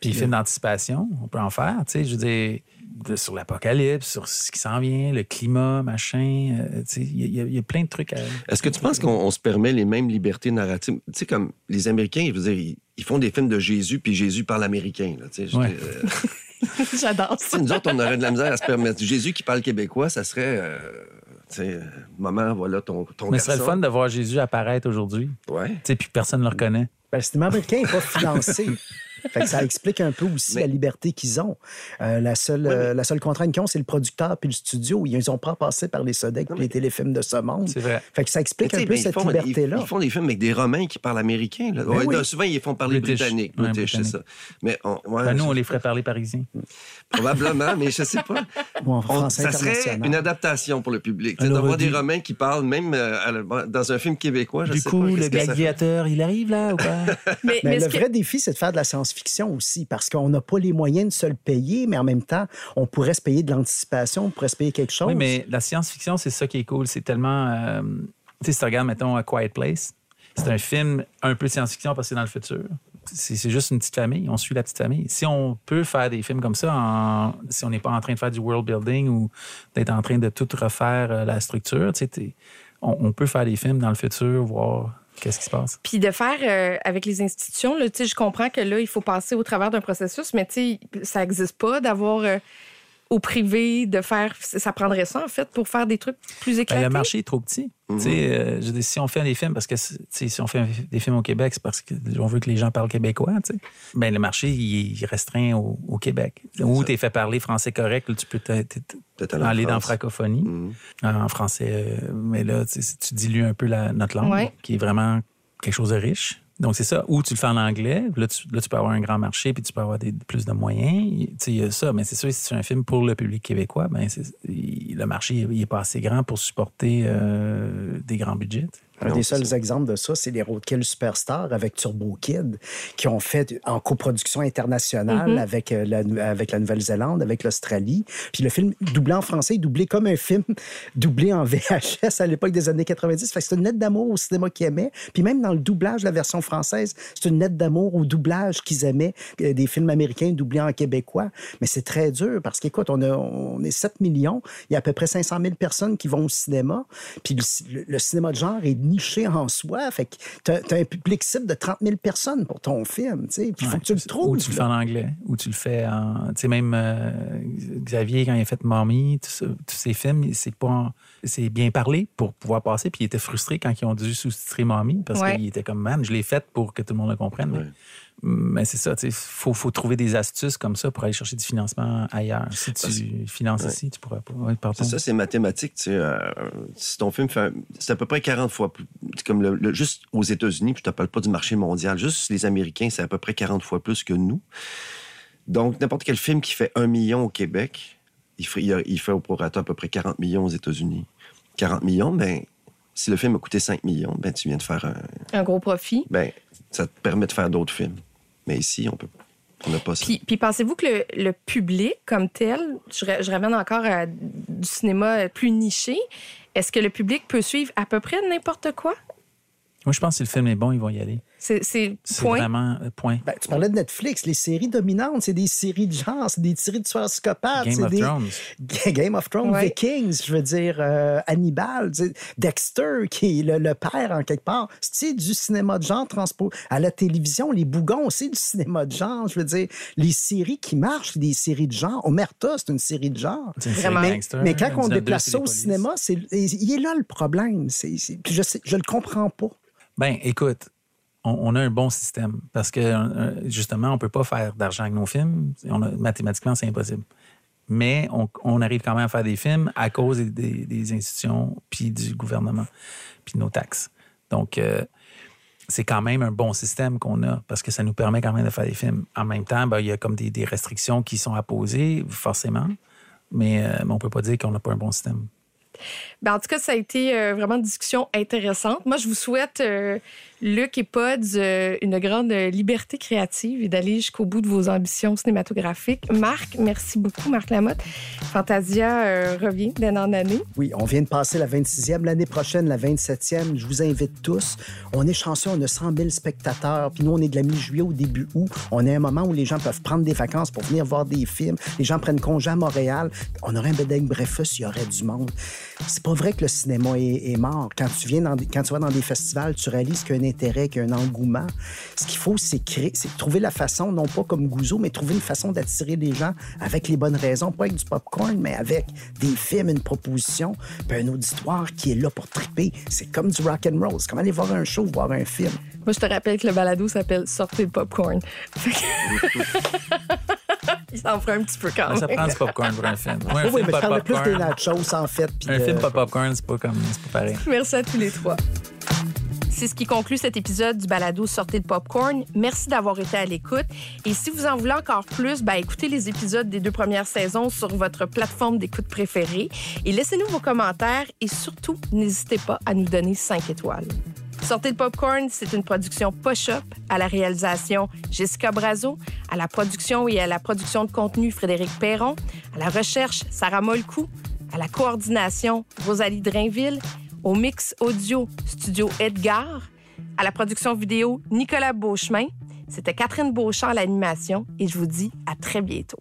Speaker 4: Puis film d'anticipation, on peut en faire, tu sais, je veux dire, de- sur l'apocalypse, sur ce qui s'en vient, le climat, machin, euh, tu sais, il y, a- y y plein de trucs à...
Speaker 2: Est-ce que tu penses qu'on on se permet les mêmes libertés narratives? Tu sais, comme les Américains, je veux dire, ils, ils font des films de Jésus, puis Jésus parle américain. Là, tu sais, je
Speaker 4: Ouais.
Speaker 2: euh,
Speaker 1: J'adore
Speaker 2: tu
Speaker 1: ça.
Speaker 2: nous autres, on aurait de la misère à se permettre. Jésus qui parle québécois, ça serait... euh, sais, euh, maman, voilà ton, ton
Speaker 4: Mais ce serait le fun de voir Jésus apparaître aujourd'hui, tu
Speaker 2: Ouais.
Speaker 4: sais, puis personne ne le reconnaît.
Speaker 3: Ben, le cinéma américain n'est pas financé. Fait que ça explique un peu aussi
Speaker 2: Mais-
Speaker 3: la liberté qu'ils ont. Euh, la, seule,
Speaker 2: Oui, mais-
Speaker 3: euh, la seule contrainte qu'ils ont, c'est le producteur puis le studio. Ils n'ont pas passé par les Sodec et les téléfilms de ce monde.
Speaker 4: C'est vrai.
Speaker 3: Fait que ça explique un peu cette liberté-là.
Speaker 2: Ils, ils font des films avec des Romains qui parlent américain. Là.
Speaker 3: Ben
Speaker 2: Ouais,
Speaker 3: oui.
Speaker 2: Souvent, ils font parler
Speaker 4: British.
Speaker 2: britannique.
Speaker 4: Ouais,
Speaker 2: British, c'est ça. Mais on, ouais,
Speaker 4: Ben, nous, on les ferait parler parisien.
Speaker 2: Probablement, mais je sais pas.
Speaker 3: Ou en
Speaker 2: On-
Speaker 3: français
Speaker 2: ça serait une adaptation pour le public.
Speaker 4: Alors,
Speaker 2: D'avoir des Romains qui parlent, même euh, dans un film québécois, je
Speaker 4: Du
Speaker 2: sais
Speaker 4: coup,
Speaker 2: pas.
Speaker 4: le gladiateur, il arrive là ou pas?
Speaker 1: Mais,
Speaker 3: Mais
Speaker 1: mais
Speaker 3: le vrai défi, c'est de faire de la science-fiction aussi, parce qu'on n'a pas les moyens de se le payer, mais en même temps, on pourrait se payer de l'anticipation, on pourrait se payer quelque chose.
Speaker 4: Oui, mais la science-fiction, c'est ça qui est cool. C'est tellement. euh, tu sais, si tu regardes, mettons, A Quiet Place, c'est un film un peu science-fiction parce que c'est dans le futur. C'est juste une petite famille. On suit la petite famille. Si on peut faire des films comme ça, en- si on n'est pas en train de faire du world building ou d'être en train de tout refaire euh, la structure, tu sais, on, on peut faire des films dans le futur, voir qu'est-ce qui se passe?
Speaker 1: Puis de faire euh, avec les institutions, là, je comprends que là, il faut passer au travers d'un processus, mais ça n'existe pas d'avoir euh, au privé, de faire. Ça prendrait ça, en fait, pour faire des trucs plus
Speaker 4: Ben,
Speaker 1: éclatés?
Speaker 4: le marché est trop petit. Tu sais, euh, je si on fait des films, parce que si on fait des films au Québec, c'est parce qu'on veut que les gens parlent québécois. tu sais. Ben, le marché il est restreint au, au Québec. Où tu es fait parler français correct, là, tu peux
Speaker 2: aller
Speaker 4: dans la francophonie
Speaker 2: Mhm.
Speaker 4: en français. euh, mais là, tu sais, si tu dilues un peu la, notre langue,
Speaker 1: Ouais.
Speaker 4: qui est vraiment quelque chose de riche. Donc, c'est ça. Ou tu le fais en anglais. Là tu, là, tu peux avoir un grand marché puis tu peux avoir des, plus de moyens. Tu sais, il y a ça. Mais c'est sûr, si c'est un film pour le public québécois, ben le marché il est pas assez grand pour supporter euh, des grands budgets.
Speaker 3: Un des seuls exemples de ça, c'est les Roadkill Superstar avec Turbo Kid, qui ont fait en coproduction internationale
Speaker 1: Mhm.
Speaker 3: avec, euh, la, avec la Nouvelle-Zélande, avec l'Australie. Puis le film doublé en français, doublé comme un film doublé en VHS à l'époque des années 90. Fait que c'est une lettre d'amour au cinéma qu'ils aimaient. Puis même dans le doublage de la version française, c'est une lettre d'amour au doublage qu'ils aimaient euh, des films américains doublés en québécois. Mais c'est très dur parce qu'écoute, on, a, on est 7 millions. Il y a à peu près 500 000 personnes qui vont au cinéma. Puis le, le- le cinéma de genre est niché en soi. Fait que t'as as un public cible de 30 000 personnes pour ton film. tu sais. Puis il faut que tu le trouves.
Speaker 4: Ou tu le fais en anglais, ou tu le fais en. Tu sais, même euh, Xavier, quand il a fait Mommy, tous ces films, c'est pas. en- C'est bien parlé pour pouvoir passer, puis il était frustré quand ils ont dû sous-titrer Mommy, parce
Speaker 1: Ouais.
Speaker 4: qu'il était comme, man, je l'ai fait pour que tout le monde le comprenne. Mais, mais c'est ça, tu sais, faut, faut trouver des astuces comme ça pour aller chercher du financement ailleurs. Si tu finances
Speaker 2: Ouais.
Speaker 4: ici, tu pourras pas. Ouais.
Speaker 2: C'est ça, c'est mathématique. Tu sais, euh, si ton film fait. C'est à peu près 40 fois plus. Comme le, le- juste aux États-Unis, puis je te parle pas du marché mondial, juste les Américains, c'est à peu près 40 fois plus que nous. Donc, n'importe quel film qui fait un million au Québec, il fait, il il fait au prorata à peu près 40 millions aux États-Unis. 40 millions, ben, si le film a coûté 5 millions, ben, tu viens de faire un.
Speaker 1: Un gros profit.
Speaker 2: Ben, ça te permet de faire d'autres films. Mais ici, on peut. On n'a pas ça.
Speaker 1: Puis, puis pensez-vous que le, le public comme tel, je, je ramène encore à du cinéma plus niché, est-ce que le public peut suivre à peu près n'importe quoi?
Speaker 4: Moi, je pense que si le film est bon, ils vont y aller.
Speaker 1: C'est point.
Speaker 4: vraiment euh, point.
Speaker 3: Ben, tu parlais de Netflix, les séries dominantes, c'est des séries de genre, c'est des séries de tueurs psychopathes.
Speaker 4: Game of
Speaker 3: des...
Speaker 4: Thrones.
Speaker 3: Game of Thrones,
Speaker 1: Ouais.
Speaker 3: Vikings, je veux dire, euh, Hannibal, Dexter, qui est le, le père en quelque part. C'est du cinéma de genre transpo. À la télévision, les bougons, c'est du cinéma de genre. Je veux dire, les séries qui marchent, c'est des séries de genre. Omerta, c'est une série de genre.
Speaker 4: C'est
Speaker 1: Vraiment.
Speaker 3: Mais, mais quand on déplace ça au cinéma, c'est, il est là le problème. Puis je, sais, je le comprends pas.
Speaker 4: Ben, écoute, on, a un bon système parce que euh, justement, on peut pas faire d'argent avec nos films. Mathématiquement, c'est impossible. Mais on, arrive quand même à faire des films à cause des, institutions, puis du gouvernement, puis de nos taxes. Donc, euh, c'est quand même un bon système qu'on a parce que ça nous permet quand même de faire des films. En même temps, ben, il y a comme des, restrictions qui sont apposées, forcément, mais, euh, on peut pas dire qu'on n'a pas un bon système.
Speaker 1: Ben, en tout cas, ça a été vraiment une discussion intéressante. Moi, je vous souhaite, Luc et Pods, euh, une grande euh, liberté créative et d'aller jusqu'au bout de vos ambitions cinématographiques. Marc, merci beaucoup, Marc Lamotte. Fantasia euh, revient d'année en année.
Speaker 3: Oui, on vient de passer la 26e. L'année prochaine, la 27e. Je vous invite tous. On est chanceux, on a 100 000 spectateurs. Puis nous, on est de la mi-juillet au début août. On est à un moment où les gens peuvent prendre des vacances pour venir voir des films. Les gens prennent congé à Montréal. On aurait un bedeng breakfast, il y aurait du monde. C'est pas vrai que le cinéma est, mort. Quand tu, viens quand tu vas dans des festivals, tu réalises qu'il y a un intérêt, qu'il y a un engouement. Ce qu'il faut, c'est créer, c'est trouver la façon, non pas comme Gouzeau, mais trouver une façon d'attirer les gens avec les bonnes raisons, pas avec du popcorn, mais avec des films, une proposition, puis un auditoire qui est là pour triper. C'est comme du rock and roll. C'est comme aller voir un show, voir un film.
Speaker 1: Moi, je te rappelle que le balado s'appelle Sortez le popcorn. Il s'en fera un petit peu quand
Speaker 4: Ouais, ça
Speaker 1: même.
Speaker 4: prend du popcorn pour un film. Moi, un
Speaker 3: oui,
Speaker 4: film
Speaker 3: mais je parlais plus des nachos, en fait.
Speaker 4: Un
Speaker 3: de-
Speaker 4: film pas popcorn, c'est pas comme c'est pas pareil.
Speaker 1: Merci à tous les trois. C'est ce qui conclut cet épisode du balado Sortez le popcorn. Merci d'avoir été à l'écoute. Et si vous en voulez encore plus, ben, écoutez les épisodes des deux premières saisons sur votre plateforme d'écoute préférée et laissez-nous vos commentaires et surtout, n'hésitez pas à nous donner 5 étoiles. Sortez le popcorn, c'est une production Push-Up à la réalisation Jessica Brazo, à la production et à la production de contenu Frédéric Perron, à la recherche Sarah Molcou, à la coordination Rosalie Drainville, au mix audio Studio Edgar, à la production vidéo Nicolas Beauchemin. C'était Catherine Beauchamp à l'animation et je vous dis à très bientôt.